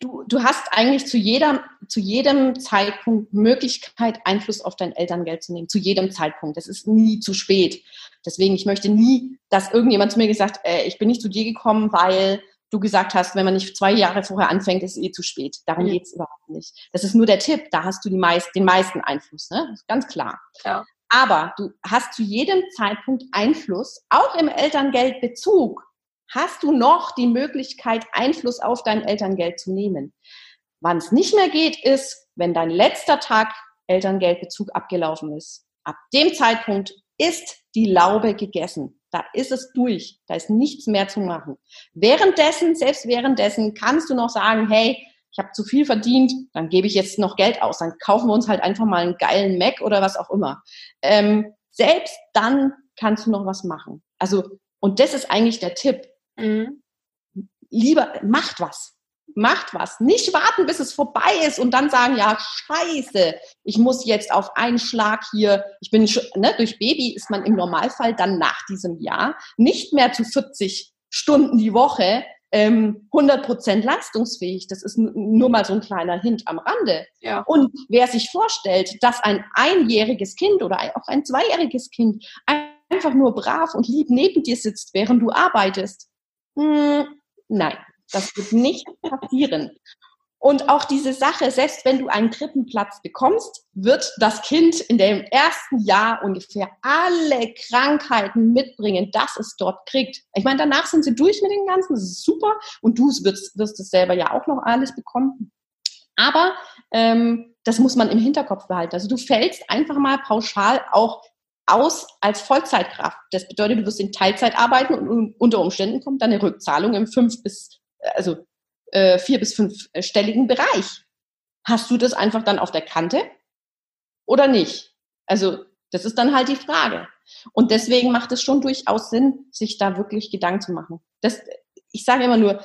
Du, du hast eigentlich zu, jeder, zu jedem Zeitpunkt Möglichkeit, Einfluss auf dein Elterngeld zu nehmen. Zu jedem Zeitpunkt. Es ist nie zu spät. Deswegen, ich möchte nie, dass irgendjemand zu mir gesagt, äh, ich bin nicht zu dir gekommen, weil du gesagt hast, wenn man nicht zwei Jahre vorher anfängt, ist es eh zu spät. Darum geht es überhaupt nicht. Das ist nur der Tipp. Da hast du die meist, den meisten Einfluss. Ne? ganz klar. Ja. Aber du hast zu jedem Zeitpunkt Einfluss, auch im Elterngeldbezug hast du noch die Möglichkeit, Einfluss auf dein Elterngeld zu nehmen. Wann es nicht mehr geht, ist, wenn dein letzter Tag Elterngeldbezug abgelaufen ist. Ab dem Zeitpunkt ist die Laube gegessen. Da ist es durch. Da ist nichts mehr zu machen. Währenddessen, selbst währenddessen, kannst du noch sagen, hey, ich habe zu viel verdient, dann gebe ich jetzt noch Geld aus. Dann kaufen wir uns halt einfach mal einen geilen Mac oder was auch immer. Ähm, selbst dann kannst du noch was machen. Also, und das ist eigentlich der Tipp. Mhm. Lieber, macht was macht was. Nicht warten, bis es vorbei ist und dann sagen, ja, scheiße, ich muss jetzt auf einen Schlag hier, ich bin, ne, durch Baby ist man im Normalfall dann nach diesem Jahr nicht mehr zu 40 Stunden die Woche ähm, 100% leistungsfähig. Das ist nur mal so ein kleiner Hint am Rande. Ja. Und wer sich vorstellt, dass ein einjähriges Kind oder auch ein zweijähriges Kind einfach nur brav und lieb neben dir sitzt, während du arbeitest, mh, hm, nein, das wird nicht passieren. Und auch diese Sache, selbst wenn du einen Krippenplatz bekommst, wird das Kind in dem ersten Jahr ungefähr alle Krankheiten mitbringen, dass es dort kriegt. Ich meine, danach sind sie durch mit dem Ganzen, das ist super. Und du wirst, wirst es selber ja auch noch alles bekommen. Aber ähm, das muss man im Hinterkopf behalten. Also du fällst einfach mal pauschal auch aus als Vollzeitkraft. Das bedeutet, du wirst in Teilzeit arbeiten und unter Umständen kommt dann eine Rückzahlung im fünf bis also äh, vier bis fünfstelligen Bereich. Hast du das einfach dann auf der Kante oder nicht? Also das ist dann halt die Frage. Und deswegen macht es schon durchaus Sinn, sich da wirklich Gedanken zu machen. Das, ich sage immer nur,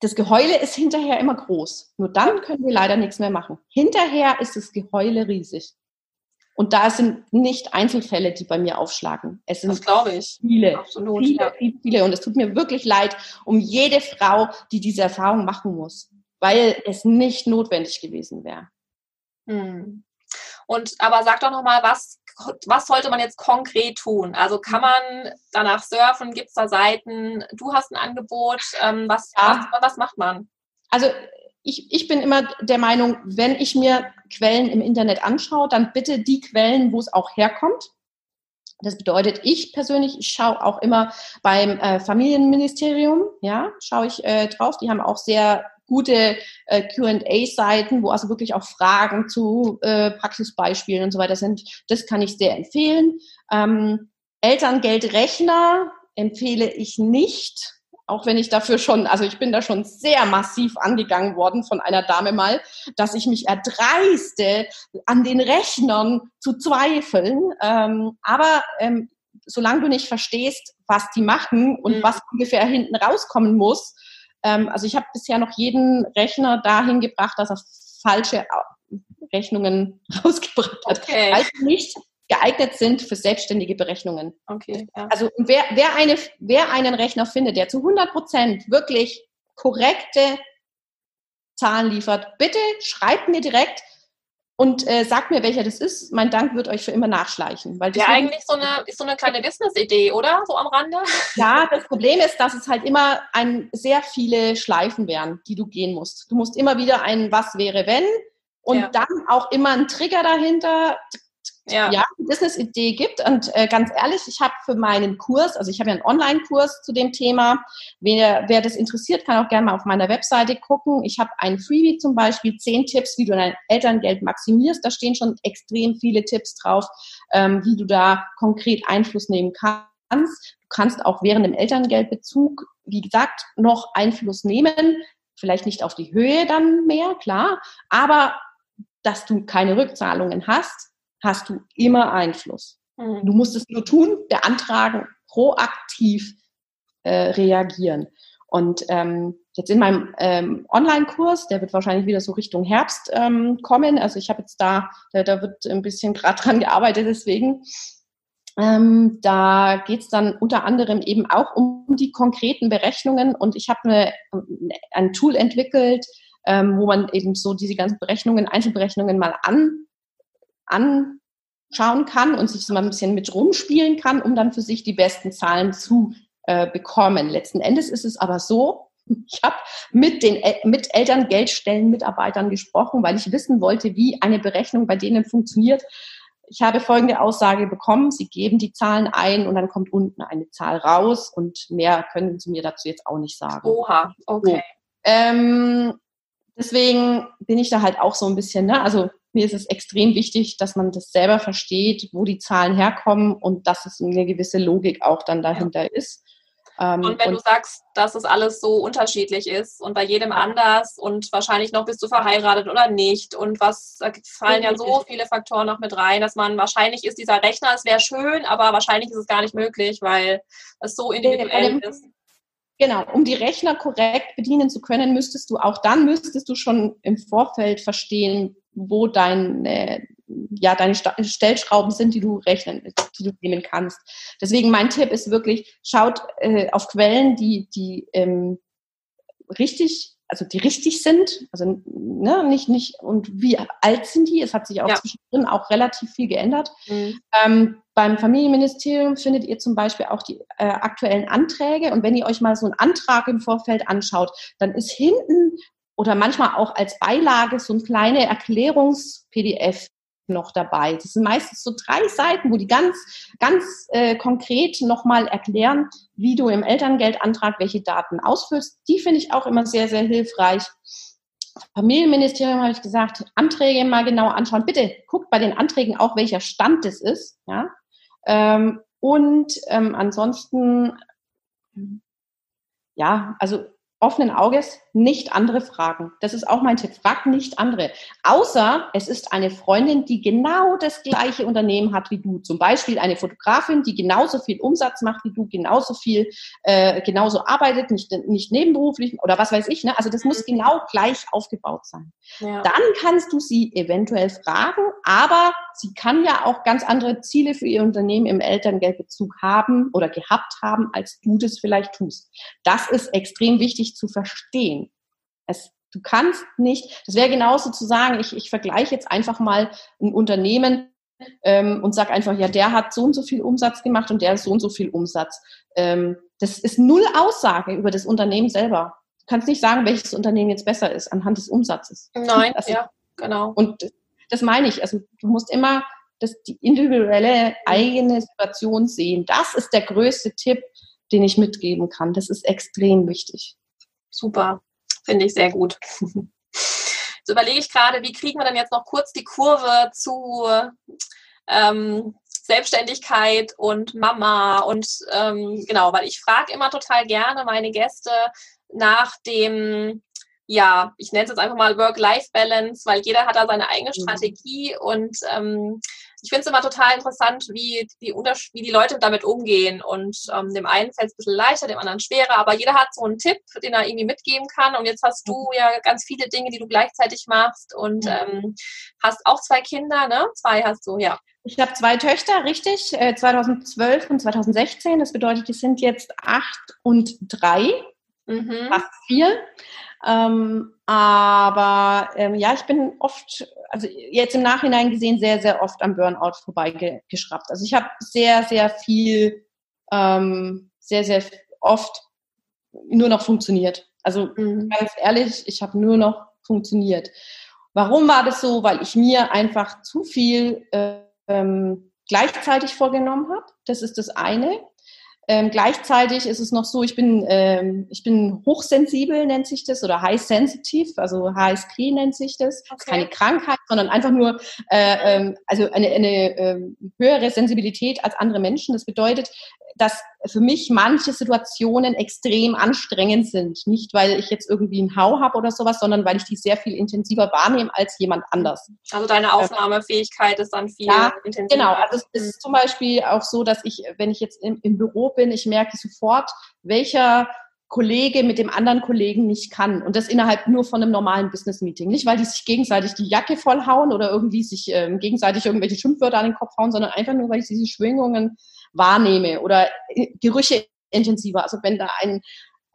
das Geheule ist hinterher immer groß. Nur dann können wir leider nichts mehr machen. Hinterher ist das Geheule riesig. Und da sind nicht Einzelfälle, die bei mir aufschlagen. Es sind das glaube ich. viele, Absolut, viele, ja. viele, viele. Und es tut mir wirklich leid um jede Frau, die diese Erfahrung machen muss, weil es nicht notwendig gewesen wäre. Hm. Und aber sag doch noch mal, was was sollte man jetzt konkret tun? Also kann man danach surfen? Gibt es da Seiten? Du hast ein Angebot. Ähm, was, ja. was, was macht man? Also ich, ich bin immer der Meinung, wenn ich mir Quellen im Internet anschaue, dann bitte die Quellen, wo es auch herkommt. Das bedeutet, ich persönlich, ich schaue auch immer beim äh, Familienministerium, ja, schaue ich äh, drauf. Die haben auch sehr gute äh, Q&A-Seiten, wo also wirklich auch Fragen zu äh, Praxisbeispielen und so weiter sind. Das kann ich sehr empfehlen. Ähm, Elterngeldrechner empfehle ich nicht auch wenn ich dafür schon, also ich bin da schon sehr massiv angegangen worden von einer Dame mal, dass ich mich erdreiste, an den Rechnern zu zweifeln. Ähm, aber ähm, solange du nicht verstehst, was die machen und mhm. was ungefähr hinten rauskommen muss, ähm, also ich habe bisher noch jeden Rechner dahin gebracht, dass er falsche Rechnungen rausgebracht hat. Okay. Also nicht geeignet sind für selbstständige Berechnungen. Okay. Ja. Also wer, wer, eine, wer einen Rechner findet, der zu 100 Prozent wirklich korrekte Zahlen liefert, bitte schreibt mir direkt und äh, sagt mir, welcher das ist. Mein Dank wird euch für immer nachschleichen. Weil ja, eigentlich so eine, ist so eine kleine Business-Idee, oder? So am Rande? Ja, das Problem ist, dass es halt immer ein, sehr viele Schleifen wären, die du gehen musst. Du musst immer wieder ein Was wäre, wenn und ja. dann auch immer ein Trigger dahinter ja, ja Business-Idee gibt. Und äh, ganz ehrlich, ich habe für meinen Kurs, also ich habe ja einen Online-Kurs zu dem Thema. Wer, wer das interessiert, kann auch gerne mal auf meiner Webseite gucken. Ich habe ein Freebie zum Beispiel, zehn Tipps, wie du dein Elterngeld maximierst. Da stehen schon extrem viele Tipps drauf, ähm, wie du da konkret Einfluss nehmen kannst. Du kannst auch während dem Elterngeldbezug, wie gesagt, noch Einfluss nehmen. Vielleicht nicht auf die Höhe dann mehr, klar, aber dass du keine Rückzahlungen hast, hast du immer Einfluss. Mhm. Du musst es nur tun, beantragen, proaktiv äh, reagieren. Und ähm, jetzt in meinem ähm, Online-Kurs, der wird wahrscheinlich wieder so Richtung Herbst ähm, kommen. Also ich habe jetzt da, da, da wird ein bisschen gerade dran gearbeitet, deswegen. Ähm, da geht's dann unter anderem eben auch um die konkreten Berechnungen und ich habe ein Tool entwickelt, ähm, wo man eben so diese ganzen Berechnungen, Einzelberechnungen mal an anschauen kann und sich so mal ein bisschen mit rumspielen kann, um dann für sich die besten Zahlen zu äh, bekommen. Letzten Endes ist es aber so, ich habe mit den mit Elterngeldstellen-Mitarbeitern gesprochen, weil ich wissen wollte, wie eine Berechnung bei denen funktioniert. Ich habe folgende Aussage bekommen, Sie geben die Zahlen ein und dann kommt unten eine Zahl raus und mehr können Sie mir dazu jetzt auch nicht sagen. Oha, okay. So. Ähm, deswegen bin ich da halt auch so ein bisschen, ne? also mir ist es extrem wichtig, dass man das selber versteht, wo die Zahlen herkommen und dass es eine gewisse Logik auch dann dahinter ja. ist. Ähm, und wenn und du sagst, dass es alles so unterschiedlich ist und bei jedem anders und wahrscheinlich noch bist du verheiratet oder nicht und was, da fallen ja so viele Faktoren noch mit rein, dass man wahrscheinlich ist dieser Rechner, es wäre schön, aber wahrscheinlich ist es gar nicht möglich, weil es so individuell ist. Genau, um die Rechner korrekt bedienen zu können, müsstest du auch dann müsstest du schon im Vorfeld verstehen, wo deine, ja, deine Stellschrauben sind, die du rechnen, die du nehmen kannst. Deswegen mein Tipp ist wirklich, schaut äh, auf Quellen, die, die ähm, richtig, also die richtig sind, also ne, nicht, nicht, und wie alt sind die? Es hat sich auch ja. zwischendrin auch relativ viel geändert. Mhm. Ähm, beim Familienministerium findet ihr zum Beispiel auch die äh, aktuellen Anträge. Und wenn ihr euch mal so einen Antrag im Vorfeld anschaut, dann ist hinten oder manchmal auch als Beilage so ein kleine Erklärungs-PDF noch dabei. Das sind meistens so drei Seiten, wo die ganz, ganz äh, konkret nochmal erklären, wie du im Elterngeldantrag welche Daten ausfüllst. Die finde ich auch immer sehr, sehr hilfreich. Familienministerium habe ich gesagt, Anträge mal genau anschauen. Bitte guckt bei den Anträgen auch, welcher Stand das ist. Ja? Ähm, und ähm, ansonsten, ja, also offenen Auges nicht andere fragen. Das ist auch mein Tipp. Frag nicht andere. Außer es ist eine Freundin, die genau das gleiche Unternehmen hat wie du. Zum Beispiel eine Fotografin, die genauso viel Umsatz macht wie du, genauso viel, äh, genauso arbeitet, nicht, nicht nebenberuflich oder was weiß ich. Ne? Also das muss mhm. genau gleich aufgebaut sein. Ja. Dann kannst du sie eventuell fragen, aber sie kann ja auch ganz andere Ziele für ihr Unternehmen im Elterngeldbezug haben oder gehabt haben, als du das vielleicht tust. Das ist extrem wichtig zu verstehen. Es, du kannst nicht, das wäre genauso zu sagen, ich, ich vergleiche jetzt einfach mal ein Unternehmen ähm, und sage einfach, ja, der hat so und so viel Umsatz gemacht und der hat so und so viel Umsatz. Ähm, das ist null Aussage über das Unternehmen selber. Du kannst nicht sagen, welches Unternehmen jetzt besser ist anhand des Umsatzes. Nein, also, ja, genau. Und das meine ich. Also du musst immer das, die individuelle eigene Situation sehen. Das ist der größte Tipp, den ich mitgeben kann. Das ist extrem wichtig. Super. Finde ich sehr gut. So überlege ich gerade, wie kriegen wir denn jetzt noch kurz die Kurve zu ähm, Selbstständigkeit und Mama und ähm, genau, weil ich frage immer total gerne meine Gäste nach dem ja, ich nenne es jetzt einfach mal Work-Life-Balance, weil jeder hat da seine eigene mhm. Strategie und ähm, ich finde es immer total interessant, wie die, wie die Leute damit umgehen. Und ähm, dem einen fällt es ein bisschen leichter, dem anderen schwerer, aber jeder hat so einen Tipp, den er irgendwie mitgeben kann. Und jetzt hast du mhm. ja ganz viele Dinge, die du gleichzeitig machst und mhm. ähm, hast auch zwei Kinder, ne? Zwei hast du, ja. Ich habe zwei Töchter, richtig, 2012 äh, und 2016. Das bedeutet, die sind jetzt acht und drei, mhm. fast vier. Ähm, aber ähm, ja, ich bin oft, also jetzt im Nachhinein gesehen, sehr, sehr oft am Burnout vorbeigeschraubt. Also ich habe sehr, sehr viel, ähm, sehr, sehr oft nur noch funktioniert. Also mhm. ganz ehrlich, ich habe nur noch funktioniert. Warum war das so? Weil ich mir einfach zu viel äh, ähm, gleichzeitig vorgenommen habe. Das ist das eine. Ähm, gleichzeitig ist es noch so, ich bin, ähm, ich bin hochsensibel, nennt sich das, oder high sensitive, also HSP nennt sich das. Okay. Das ist keine Krankheit, sondern einfach nur äh, ähm, also eine, eine äh, höhere Sensibilität als andere Menschen. Das bedeutet, dass für mich manche Situationen extrem anstrengend sind. Nicht, weil ich jetzt irgendwie einen Hau habe oder sowas, sondern weil ich die sehr viel intensiver wahrnehme als jemand anders. Also deine ähm, Aufnahmefähigkeit ist dann viel ja, intensiver. Genau, also es ist zum Beispiel auch so, dass ich, wenn ich jetzt im, im Büro bin, ich merke sofort, welcher Kollege mit dem anderen Kollegen nicht kann. Und das innerhalb nur von einem normalen Business-Meeting. Nicht, weil die sich gegenseitig die Jacke vollhauen oder irgendwie sich ähm, gegenseitig irgendwelche Schimpfwörter an den Kopf hauen, sondern einfach nur, weil ich diese Schwingungen wahrnehme oder äh, Gerüche intensiver. Also wenn da ein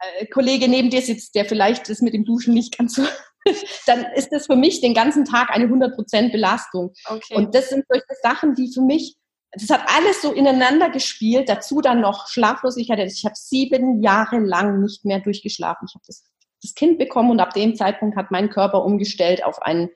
äh, Kollege neben dir sitzt, der vielleicht das mit dem Duschen nicht ganz so, dann ist das für mich den ganzen Tag eine 100% Belastung. Okay. Und das sind solche Sachen, die für mich das hat alles so ineinander gespielt. Dazu dann noch Schlaflosigkeit. Ich habe sieben Jahre lang nicht mehr durchgeschlafen. Ich habe das, das Kind bekommen und ab dem Zeitpunkt hat mein Körper umgestellt auf einen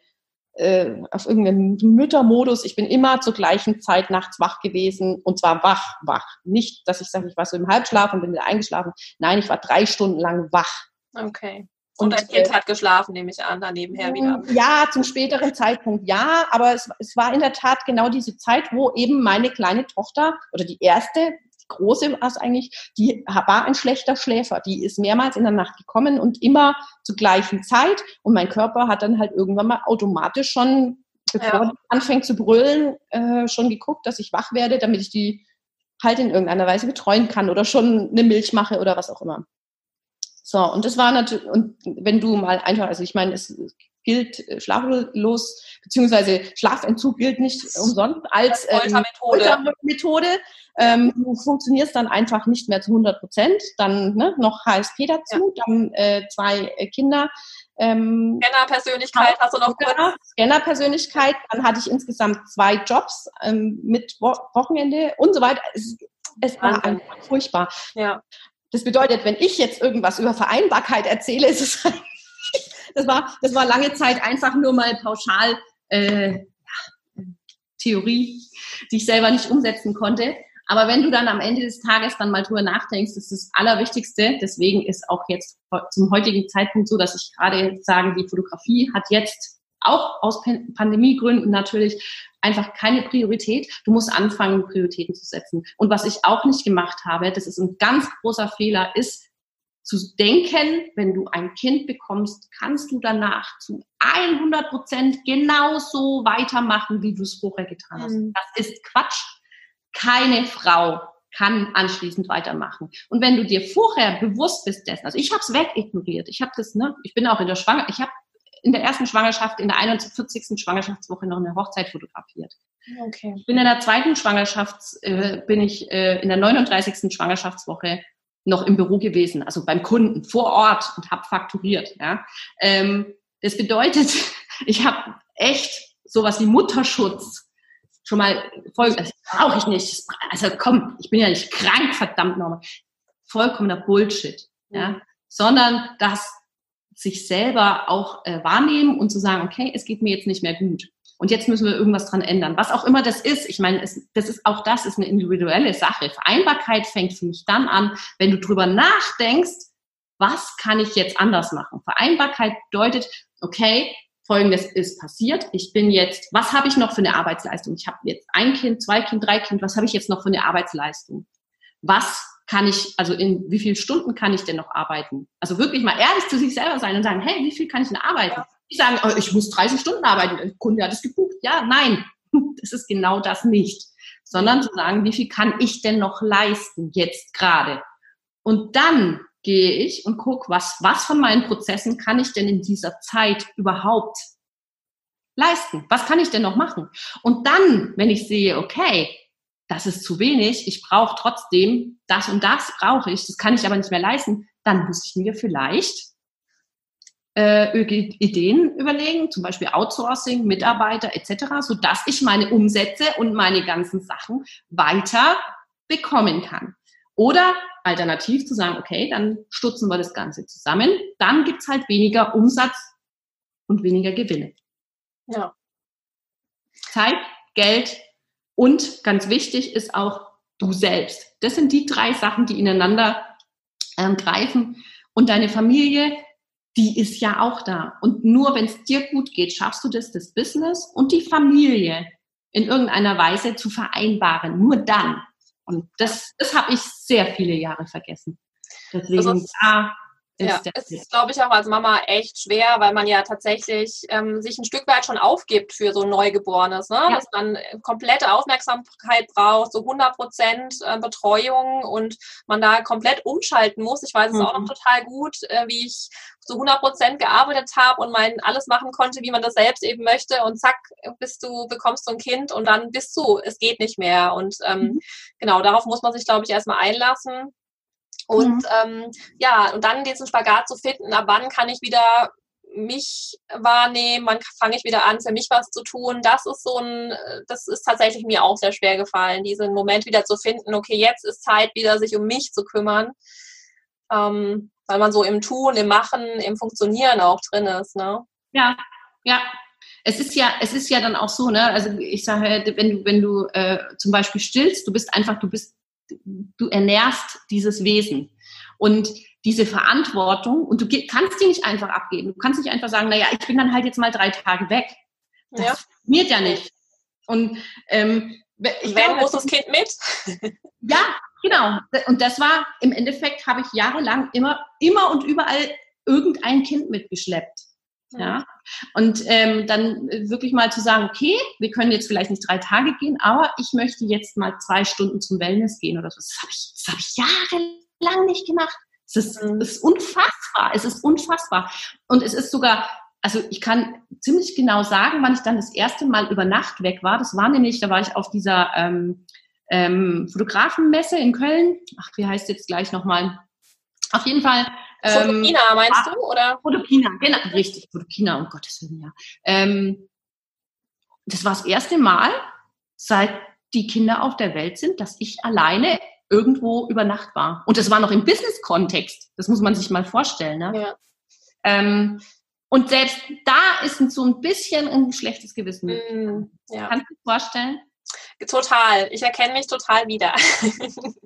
äh, auf irgendeinen Müttermodus. Ich bin immer zur gleichen Zeit nachts wach gewesen und zwar wach, wach. Nicht, dass ich sage, ich war so im Halbschlaf und bin wieder eingeschlafen. Nein, ich war drei Stunden lang wach. Okay. Und, und dein Kind äh, hat geschlafen, nehme ich an, dann nebenher wieder. Mm, ja, zum späteren Zeitpunkt ja, aber es, es war in der Tat genau diese Zeit, wo eben meine kleine Tochter oder die erste, die große war es eigentlich, die war ein schlechter Schläfer. Die ist mehrmals in der Nacht gekommen und immer zur gleichen Zeit. Und mein Körper hat dann halt irgendwann mal automatisch schon, bevor ja. anfängt zu brüllen, äh, schon geguckt, dass ich wach werde, damit ich die halt in irgendeiner Weise betreuen kann oder schon eine Milch mache oder was auch immer. So, und das war natürlich, und wenn du mal einfach, also ich meine, es gilt äh, schlaflos, beziehungsweise Schlafentzug gilt nicht umsonst als ähm, Foltermethode. Ähm, du funktionierst dann einfach nicht mehr zu 100 Prozent, dann ne, noch HSP dazu, ja. dann äh, zwei äh, Kinder. Ähm, Scanner-Persönlichkeit hast du noch kurz? Scanner-Persönlichkeit, dann hatte ich insgesamt zwei Jobs ähm, mit Wo Wochenende und so weiter. Es, es war einfach furchtbar. Ja. Das bedeutet, wenn ich jetzt irgendwas über Vereinbarkeit erzähle, ist es das war, das war lange Zeit einfach nur mal pauschal äh, Theorie, die ich selber nicht umsetzen konnte. Aber wenn du dann am Ende des Tages dann mal drüber nachdenkst, das ist das Allerwichtigste. Deswegen ist auch jetzt zum heutigen Zeitpunkt so, dass ich gerade sage, die Fotografie hat jetzt auch aus Pandemiegründen natürlich einfach keine Priorität. Du musst anfangen, Prioritäten zu setzen. Und was ich auch nicht gemacht habe, das ist ein ganz großer Fehler, ist zu denken, wenn du ein Kind bekommst, kannst du danach zu 100 Prozent genauso weitermachen, wie du es vorher getan hast. Mhm. Das ist Quatsch. Keine Frau kann anschließend weitermachen. Und wenn du dir vorher bewusst bist dessen, also ich habe es wegignoriert, ich habe das, ne, ich bin auch in der Schwanger, ich habe in der ersten Schwangerschaft, in der 41. Schwangerschaftswoche noch eine Hochzeit fotografiert. Okay. Ich bin in der zweiten Schwangerschaft, äh, bin ich äh, in der 39. Schwangerschaftswoche noch im Büro gewesen, also beim Kunden vor Ort und habe fakturiert. Ja. Ähm, das bedeutet, ich habe echt sowas wie Mutterschutz schon mal voll, das brauche ich nicht. Also komm, ich bin ja nicht krank, verdammt nochmal. Vollkommener Bullshit. Ja. Mhm. Sondern das sich selber auch äh, wahrnehmen und zu sagen, okay, es geht mir jetzt nicht mehr gut. Und jetzt müssen wir irgendwas dran ändern. Was auch immer das ist. Ich meine, es, das ist auch das ist eine individuelle Sache. Vereinbarkeit fängt für mich dann an, wenn du drüber nachdenkst, was kann ich jetzt anders machen? Vereinbarkeit bedeutet, okay, Folgendes ist passiert. Ich bin jetzt, was habe ich noch für eine Arbeitsleistung? Ich habe jetzt ein Kind, zwei Kind, drei Kind. Was habe ich jetzt noch für eine Arbeitsleistung? Was kann ich, also in wie viele Stunden kann ich denn noch arbeiten? Also wirklich mal ehrlich zu sich selber sein und sagen, hey, wie viel kann ich denn arbeiten? Die sagen, oh, ich muss 30 Stunden arbeiten. Der Kunde hat es gebucht. Ja, nein, das ist genau das nicht. Sondern zu sagen, wie viel kann ich denn noch leisten jetzt gerade? Und dann gehe ich und gucke, was, was von meinen Prozessen kann ich denn in dieser Zeit überhaupt leisten? Was kann ich denn noch machen? Und dann, wenn ich sehe, okay, das ist zu wenig, ich brauche trotzdem das und das brauche ich, das kann ich aber nicht mehr leisten, dann muss ich mir vielleicht äh, Ideen überlegen, zum Beispiel Outsourcing, Mitarbeiter etc., so dass ich meine Umsätze und meine ganzen Sachen weiter bekommen kann. Oder alternativ zu sagen, okay, dann stutzen wir das Ganze zusammen, dann gibt's halt weniger Umsatz und weniger Gewinne. Ja. Zeit, Geld, und ganz wichtig ist auch du selbst. Das sind die drei Sachen, die ineinander ähm, greifen. Und deine Familie, die ist ja auch da. Und nur wenn es dir gut geht, schaffst du das, das Business und die Familie in irgendeiner Weise zu vereinbaren. Nur dann. Und das, das habe ich sehr viele Jahre vergessen. Deswegen, also, ja, ja, es ist, glaube ich, auch als Mama echt schwer, weil man ja tatsächlich ähm, sich ein Stück weit schon aufgibt für so ein Neugeborenes, ne? Ja. dass man komplette Aufmerksamkeit braucht, so 100 Prozent äh, Betreuung und man da komplett umschalten muss. Ich weiß es mhm. auch noch mhm. total gut, äh, wie ich so 100 Prozent gearbeitet habe und mein alles machen konnte, wie man das selbst eben möchte und zack, bist du, bekommst du ein Kind und dann bist du, es geht nicht mehr und ähm, mhm. genau, darauf muss man sich, glaube ich, erstmal einlassen und mhm. ähm, ja, und dann diesen Spagat zu finden, ab wann kann ich wieder mich wahrnehmen, wann fange ich wieder an, für mich was zu tun. Das ist so ein, das ist tatsächlich mir auch sehr schwer gefallen, diesen Moment wieder zu finden, okay, jetzt ist Zeit wieder, sich um mich zu kümmern. Ähm, weil man so im Tun, im Machen, im Funktionieren auch drin ist, ne? Ja, ja. Es ist ja, es ist ja dann auch so, ne? Also ich sage, wenn du, wenn du äh, zum Beispiel stillst, du bist einfach, du bist du ernährst dieses Wesen. Und diese Verantwortung, und du kannst die nicht einfach abgeben. Du kannst nicht einfach sagen, naja, ich bin dann halt jetzt mal drei Tage weg. Das ja. funktioniert ja nicht. Und ähm, ich Wenn muss das Kind mit? ja, genau. Und das war im Endeffekt habe ich jahrelang immer, immer und überall irgendein Kind mitgeschleppt. Ja. Und ähm, dann wirklich mal zu sagen, okay, wir können jetzt vielleicht nicht drei Tage gehen, aber ich möchte jetzt mal zwei Stunden zum Wellness gehen oder so. Das habe ich, das hab ich jahrelang nicht gemacht. Es ist, mhm. ist unfassbar. Es ist unfassbar. Und es ist sogar, also ich kann ziemlich genau sagen, wann ich dann das erste Mal über Nacht weg war. Das war nämlich, da war ich auf dieser ähm, ähm, Fotografenmesse in Köln. Ach, wie heißt jetzt gleich nochmal? Auf jeden Fall Fotokina, ähm, meinst du? Oder? Fotokina, genau, richtig, Fotokina, um Gottes Willen, ja. Ähm, das war das erste Mal, seit die Kinder auf der Welt sind, dass ich alleine irgendwo über Nacht war. Und das war noch im Business-Kontext. Das muss man sich mal vorstellen. Ne? Ja. Ähm, und selbst da ist so ein bisschen ein schlechtes Gewissen. Mm, ja. Kannst du dir vorstellen? Total. Ich erkenne mich total wieder.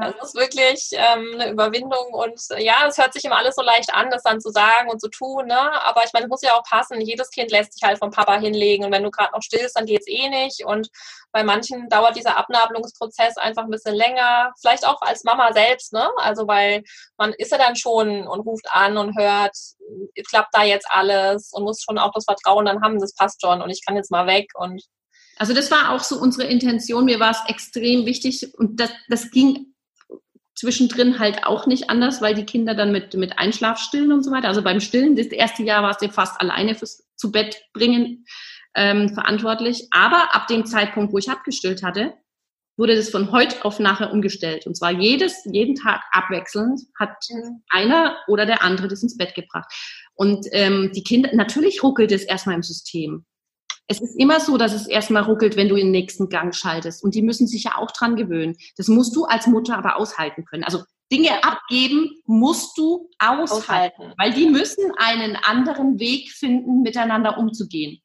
Das ist wirklich ähm, eine Überwindung und ja, es hört sich immer alles so leicht an, das dann zu sagen und zu tun, ne? Aber ich meine, es muss ja auch passen. Jedes Kind lässt sich halt vom Papa hinlegen und wenn du gerade noch stillst, dann geht es eh nicht. Und bei manchen dauert dieser Abnabelungsprozess einfach ein bisschen länger. Vielleicht auch als Mama selbst, ne? Also weil man ist ja dann schon und ruft an und hört, klappt da jetzt alles und muss schon auch das Vertrauen dann haben, das passt schon und ich kann jetzt mal weg und also das war auch so unsere Intention. Mir war es extrem wichtig und das, das ging zwischendrin halt auch nicht anders, weil die Kinder dann mit, mit Einschlaf stillen und so weiter. Also beim Stillen, das erste Jahr warst du fast alleine fürs zu Bett bringen ähm, verantwortlich. Aber ab dem Zeitpunkt, wo ich abgestillt hatte, wurde das von heute auf nachher umgestellt. Und zwar jedes, jeden Tag abwechselnd hat mhm. einer oder der andere das ins Bett gebracht. Und ähm, die Kinder, natürlich ruckelt es erstmal im System. Es ist immer so, dass es erstmal ruckelt, wenn du in den nächsten Gang schaltest. Und die müssen sich ja auch dran gewöhnen. Das musst du als Mutter aber aushalten können. Also Dinge abgeben musst du aushalten, aushalten. weil die müssen einen anderen Weg finden, miteinander umzugehen.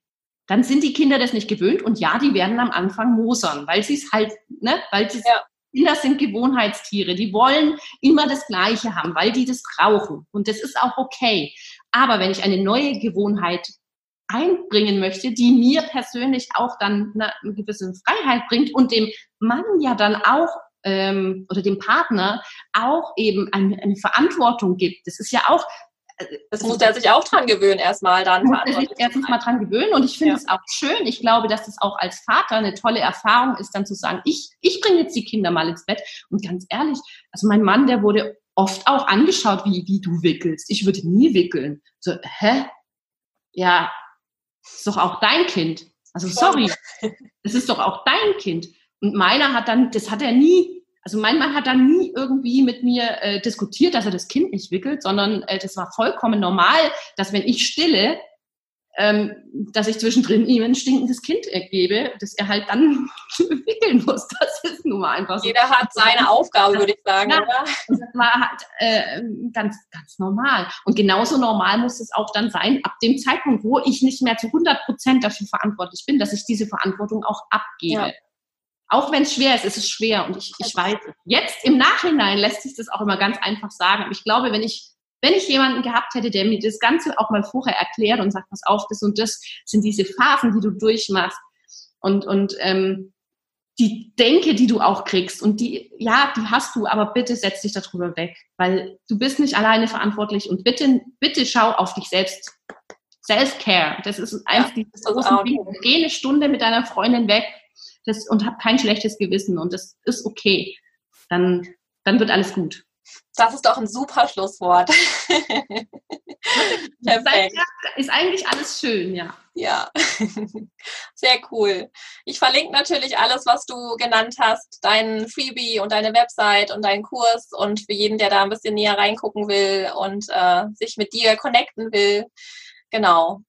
Dann sind die Kinder das nicht gewöhnt und ja, die werden am Anfang mosern, weil sie es halt, ne, weil sie ja. Kinder sind Gewohnheitstiere, die wollen immer das Gleiche haben, weil die das brauchen. Und das ist auch okay. Aber wenn ich eine neue Gewohnheit einbringen möchte, die mir persönlich auch dann eine, eine gewisse Freiheit bringt und dem Mann ja dann auch ähm, oder dem Partner auch eben eine, eine Verantwortung gibt. Das ist ja auch äh, das muss er sich auch dran gewöhnen, erstmal dann. Muss er sich erstens mal dran gewöhnen und ich finde es auch schön. Ich glaube, dass das auch als Vater eine tolle Erfahrung ist, dann zu sagen, ich, ich bringe jetzt die Kinder mal ins Bett. Und ganz ehrlich, also mein Mann, der wurde oft auch angeschaut, wie, wie du wickelst. Ich würde nie wickeln. So, hä? Ja, ist doch auch dein Kind. Also sorry, es ist doch auch dein Kind. Und meiner hat dann, das hat er nie, also mein Mann hat dann nie irgendwie mit mir äh, diskutiert, dass er das Kind nicht wickelt, sondern äh, das war vollkommen normal, dass wenn ich stille, ähm, dass ich zwischendrin ihm ein stinkendes Kind gebe, dass er halt dann wickeln muss. Das ist nun mal einfach so. Jeder hat seine Aufgabe, würde ich sagen, ja, oder? Das war halt äh, ganz, ganz normal. Und genauso normal muss es auch dann sein, ab dem Zeitpunkt, wo ich nicht mehr zu 100 Prozent dafür verantwortlich bin, dass ich diese Verantwortung auch abgebe. Ja. Auch wenn es schwer ist, ist es schwer und ich, ich weiß es. Jetzt im Nachhinein lässt sich das auch immer ganz einfach sagen. Aber ich glaube, wenn ich wenn ich jemanden gehabt hätte, der mir das Ganze auch mal vorher erklärt und sagt, pass auf, das und das sind diese Phasen, die du durchmachst und, und ähm, die Denke, die du auch kriegst und die, ja, die hast du, aber bitte setz dich darüber weg, weil du bist nicht alleine verantwortlich und bitte, bitte schau auf dich selbst. Self-Care, das ist eins ja, dieser großen Dinge. Geh eine Stunde mit deiner Freundin weg das, und hab kein schlechtes Gewissen und das ist okay. Dann, dann wird alles gut. Das ist doch ein super Schlusswort. Perfekt. Ist eigentlich alles schön, ja. Ja, sehr cool. Ich verlinke natürlich alles, was du genannt hast, deinen Freebie und deine Website und deinen Kurs und für jeden, der da ein bisschen näher reingucken will und äh, sich mit dir connecten will. Genau.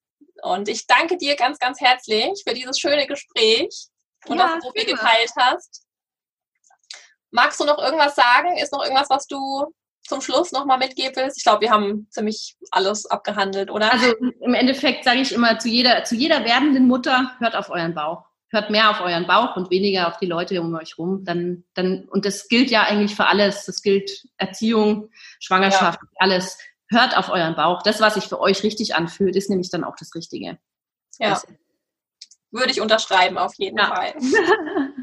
Und ich danke dir ganz, ganz herzlich für dieses schöne Gespräch und ja, dass du so viel geteilt hast. Magst du noch irgendwas sagen? Ist noch irgendwas, was du zum Schluss nochmal mitgeben willst? Ich glaube, wir haben ziemlich alles abgehandelt, oder? Also im Endeffekt sage ich immer zu jeder, zu jeder werdenden Mutter, hört auf euren Bauch. hört mehr auf euren Bauch und weniger auf die Leute um euch rum. Dann, dann, und das gilt ja eigentlich für alles. Das gilt Erziehung, Schwangerschaft, ja. alles. Hört auf euren Bauch. Das, was sich für euch richtig anfühlt, ist nämlich dann auch das Richtige. Ja. Das, würde ich unterschreiben, auf jeden ja. Fall.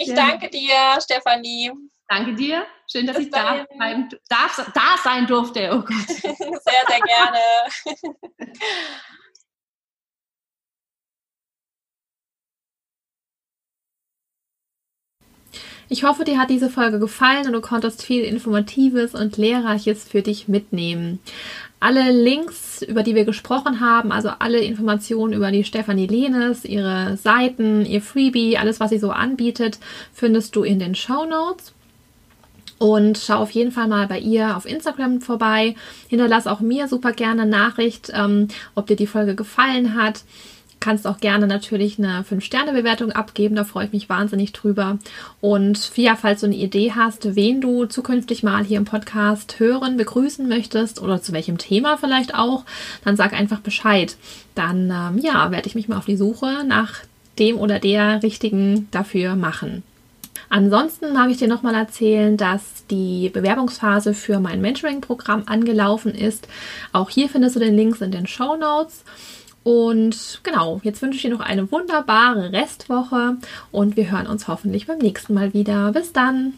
Ich danke dir, Stefanie. Danke dir. Schön, dass Bis ich da, bleiben, darf, da sein durfte. Oh Gott. Sehr, sehr gerne. Ich hoffe, dir hat diese Folge gefallen und du konntest viel Informatives und Lehrreiches für dich mitnehmen. Alle Links, über die wir gesprochen haben, also alle Informationen über die Stefanie Lehnes, ihre Seiten, ihr Freebie, alles, was sie so anbietet, findest du in den Show Notes. Und schau auf jeden Fall mal bei ihr auf Instagram vorbei. Hinterlass auch mir super gerne Nachricht, ähm, ob dir die Folge gefallen hat kannst auch gerne natürlich eine 5-Sterne-Bewertung abgeben, da freue ich mich wahnsinnig drüber. Und ja, falls du eine Idee hast, wen du zukünftig mal hier im Podcast hören, begrüßen möchtest oder zu welchem Thema vielleicht auch, dann sag einfach Bescheid. Dann ähm, ja, werde ich mich mal auf die Suche nach dem oder der richtigen dafür machen. Ansonsten habe ich dir nochmal erzählen, dass die Bewerbungsphase für mein Mentoring-Programm angelaufen ist. Auch hier findest du den Links in den Show Notes. Und genau, jetzt wünsche ich dir noch eine wunderbare Restwoche und wir hören uns hoffentlich beim nächsten Mal wieder. Bis dann!